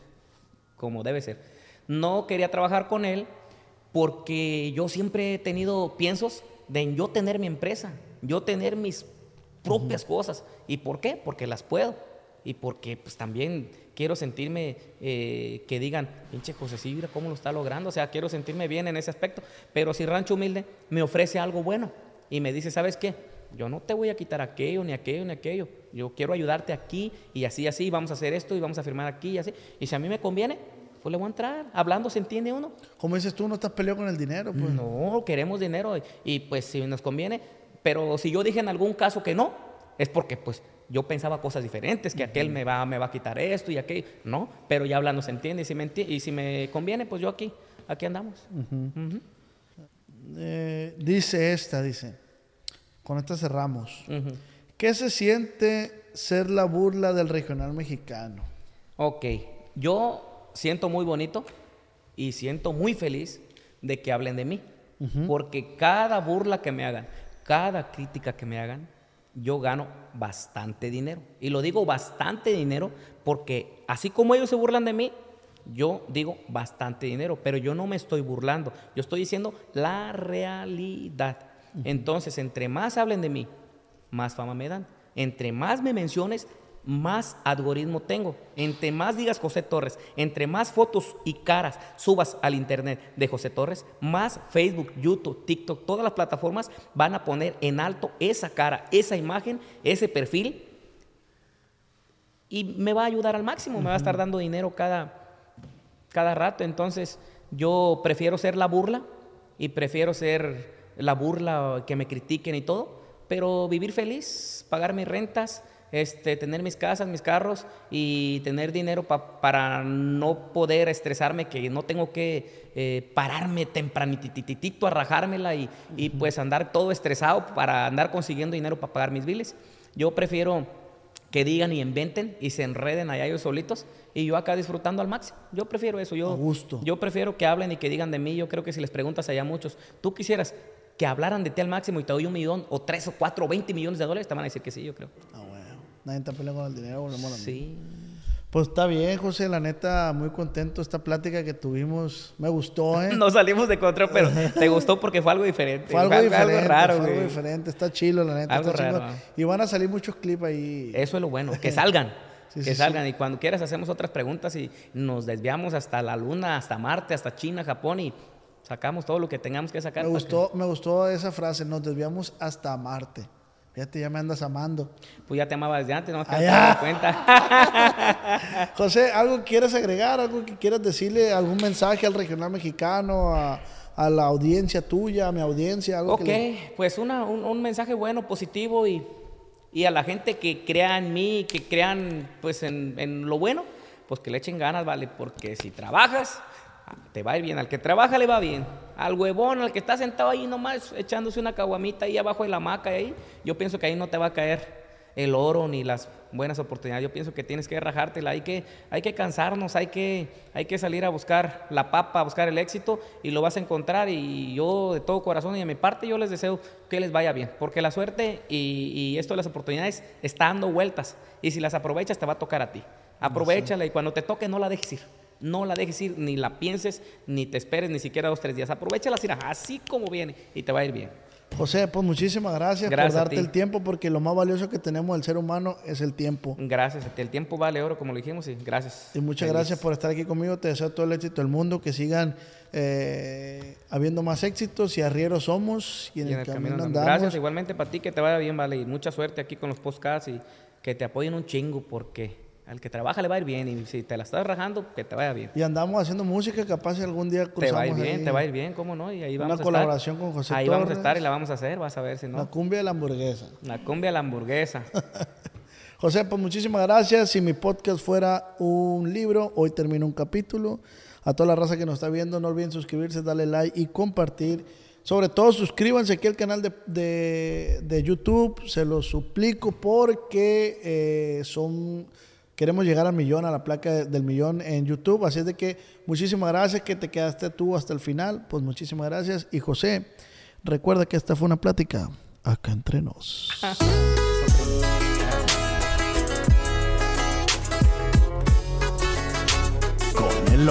Speaker 3: como debe ser. No quería trabajar con él porque yo siempre he tenido piensos de yo tener mi empresa, yo tener mis propias cosas. ¿Y por qué? Porque las puedo. Y porque pues también quiero sentirme eh, que digan, pinche José, mira cómo lo está logrando. O sea, quiero sentirme bien en ese aspecto. Pero si Rancho Humilde me ofrece algo bueno y me dice, ¿sabes qué? Yo no te voy a quitar aquello, ni aquello, ni aquello. Yo quiero ayudarte aquí y así, así. Vamos a hacer esto y vamos a firmar aquí y así. Y si a mí me conviene, pues le voy a entrar. Hablando se entiende uno.
Speaker 1: Como dices tú, no estás peleado con el dinero, pues.
Speaker 3: No, queremos dinero y, y, pues si nos conviene, pero si yo dije en algún caso que no, es porque pues yo pensaba cosas diferentes, que aquel me va, me va a quitar esto y aquello, no, pero ya hablando se entiende y si me, enti- y si me conviene, pues yo aquí, aquí andamos.
Speaker 1: Eh, dice esta, dice, con esta cerramos. ¿Qué se siente ser la burla del regional mexicano?
Speaker 3: Ok, yo siento muy bonito y siento muy feliz de que hablen de mí, porque cada burla que me hagan, cada crítica que me hagan, yo gano bastante dinero. Y lo digo bastante dinero porque así como ellos se burlan de mí, yo digo bastante dinero, pero yo no me estoy burlando, yo estoy diciendo la realidad. Entonces, entre más hablen de mí, más fama me dan. Entre más me menciones, más algoritmo tengo. Entre más digas José Torres, entre más fotos y caras subas al internet de José Torres, más Facebook, YouTube, TikTok, todas las plataformas van a poner en alto esa cara, esa imagen, ese perfil y me va a ayudar al máximo, me va a estar dando dinero cada, cada rato. Entonces, yo prefiero ser la burla y prefiero ser la burla que me critiquen y todo, pero vivir feliz, pagar mis rentas, este, tener mis casas, mis carros y tener dinero pa- para no poder estresarme, que no tengo que eh, pararme tempranitititito a rajármela y, y pues andar todo estresado para andar consiguiendo dinero para pagar mis biles. Yo prefiero que digan y inventen y se enreden allá ellos solitos y yo acá disfrutando al máximo. Yo prefiero eso. Yo,
Speaker 1: A gusto.
Speaker 3: Yo prefiero que hablen y que digan de mí. Yo creo que si les preguntas allá a muchos, tú quisieras que hablaran de ti al máximo y te doy un millón o tres o cuatro o veinte millones de dólares, te van a decir que sí, yo creo.
Speaker 1: Ah, bueno. Nadie está peleando con el dinero, volvemos a.
Speaker 3: Sí.
Speaker 1: Pues está bien, José, la neta, muy contento esta plática que tuvimos. Me gustó, ¿eh?
Speaker 3: Nos salimos de control, pero te gustó porque fue algo diferente.
Speaker 1: Fue algo diferente,
Speaker 3: algo raro,
Speaker 1: fue algo diferente. Está chilo, la neta.
Speaker 3: Algo
Speaker 1: está
Speaker 3: raro.
Speaker 1: Y van a salir muchos clips ahí.
Speaker 3: Eso es lo bueno, que salgan.
Speaker 1: Sí,
Speaker 3: que
Speaker 1: sí, sí.
Speaker 3: salgan. Y cuando quieras hacemos otras preguntas y nos desviamos hasta la luna, hasta Marte, hasta China, Japón y sacamos todo lo que tengamos que sacar.
Speaker 1: Me gustó, me gustó esa frase, nos desviamos hasta Marte. Fíjate, ya me andas amando.
Speaker 3: pues ya te amaba desde antes, no te
Speaker 1: Ah,
Speaker 3: das
Speaker 1: ya.
Speaker 3: cuenta.
Speaker 1: José, ¿algo que quieras agregar? ¿Algo que quieras decirle? ¿Algún mensaje al regional mexicano? A, a la audiencia tuya, a mi audiencia? Algo
Speaker 3: ok,
Speaker 1: que le-
Speaker 3: pues una- un, un mensaje bueno, positivo y Y a la gente que crea en mí, que crean pues en, en lo bueno, pues que le echen ganas, ¿vale? Porque si trabajas, te va a ir bien. Al que trabaja le va bien. Al huevón, al que está sentado ahí nomás echándose una caguamita ahí abajo de la hamaca, ahí, yo pienso que ahí no te va a caer el oro ni las buenas oportunidades. Yo pienso que tienes que rajártela, hay que, hay que cansarnos, hay que, hay que salir a buscar la papa, a buscar el éxito y lo vas a encontrar. Y yo de todo corazón y de mi parte yo les deseo que les vaya bien, porque la suerte y, esto de las oportunidades está dando vueltas y si las aprovechas te va a tocar a ti. Aprovechala y cuando te toque no la dejes ir. No la dejes ir, ni la pienses, ni te esperes ni siquiera dos, tres días. Aprovechala así como viene y te va a ir bien.
Speaker 1: José, pues muchísimas gracias, por darte el tiempo, porque lo más valioso que tenemos del ser humano es el tiempo.
Speaker 3: Gracias, el tiempo vale oro, como lo dijimos, y gracias.
Speaker 1: Y muchas
Speaker 3: Feliz.
Speaker 1: gracias por estar aquí conmigo. Te deseo todo el éxito del mundo, que sigan eh, habiendo más éxitos y arrieros somos y en,
Speaker 3: Y
Speaker 1: el, camino, andamos.
Speaker 3: Gracias, igualmente para ti, que te vaya bien, vale, y mucha suerte aquí con los podcasts y que te apoyen un chingo, porque al que trabaja le va a ir bien, y si te la estás rajando, que te vaya bien.
Speaker 1: Y andamos haciendo música, capaz si algún día cruzamos
Speaker 3: Te va a ir bien,
Speaker 1: ahí
Speaker 3: te va a ir bien, ¿cómo no? Y ahí
Speaker 1: Una
Speaker 3: vamos a
Speaker 1: colaboración
Speaker 3: estar.
Speaker 1: con José
Speaker 3: Ahí vamos a estar y la vamos a hacer, vas a ver si
Speaker 1: la
Speaker 3: no.
Speaker 1: cumbia de la hamburguesa.
Speaker 3: La cumbia a la hamburguesa.
Speaker 1: José, pues muchísimas gracias. Si mi podcast fuera un libro, hoy termino un capítulo. A toda la raza que nos está viendo, no olviden suscribirse, darle like y compartir. Sobre todo, suscríbanse aquí al canal de, de- de YouTube. Se los suplico porque eh, son queremos llegar al millón, a la placa de- del millón en YouTube. Así es de que muchísimas gracias que te quedaste tú hasta el final. Pues muchísimas gracias. Y José, recuerda que esta fue una plática acá entre nos. Con el.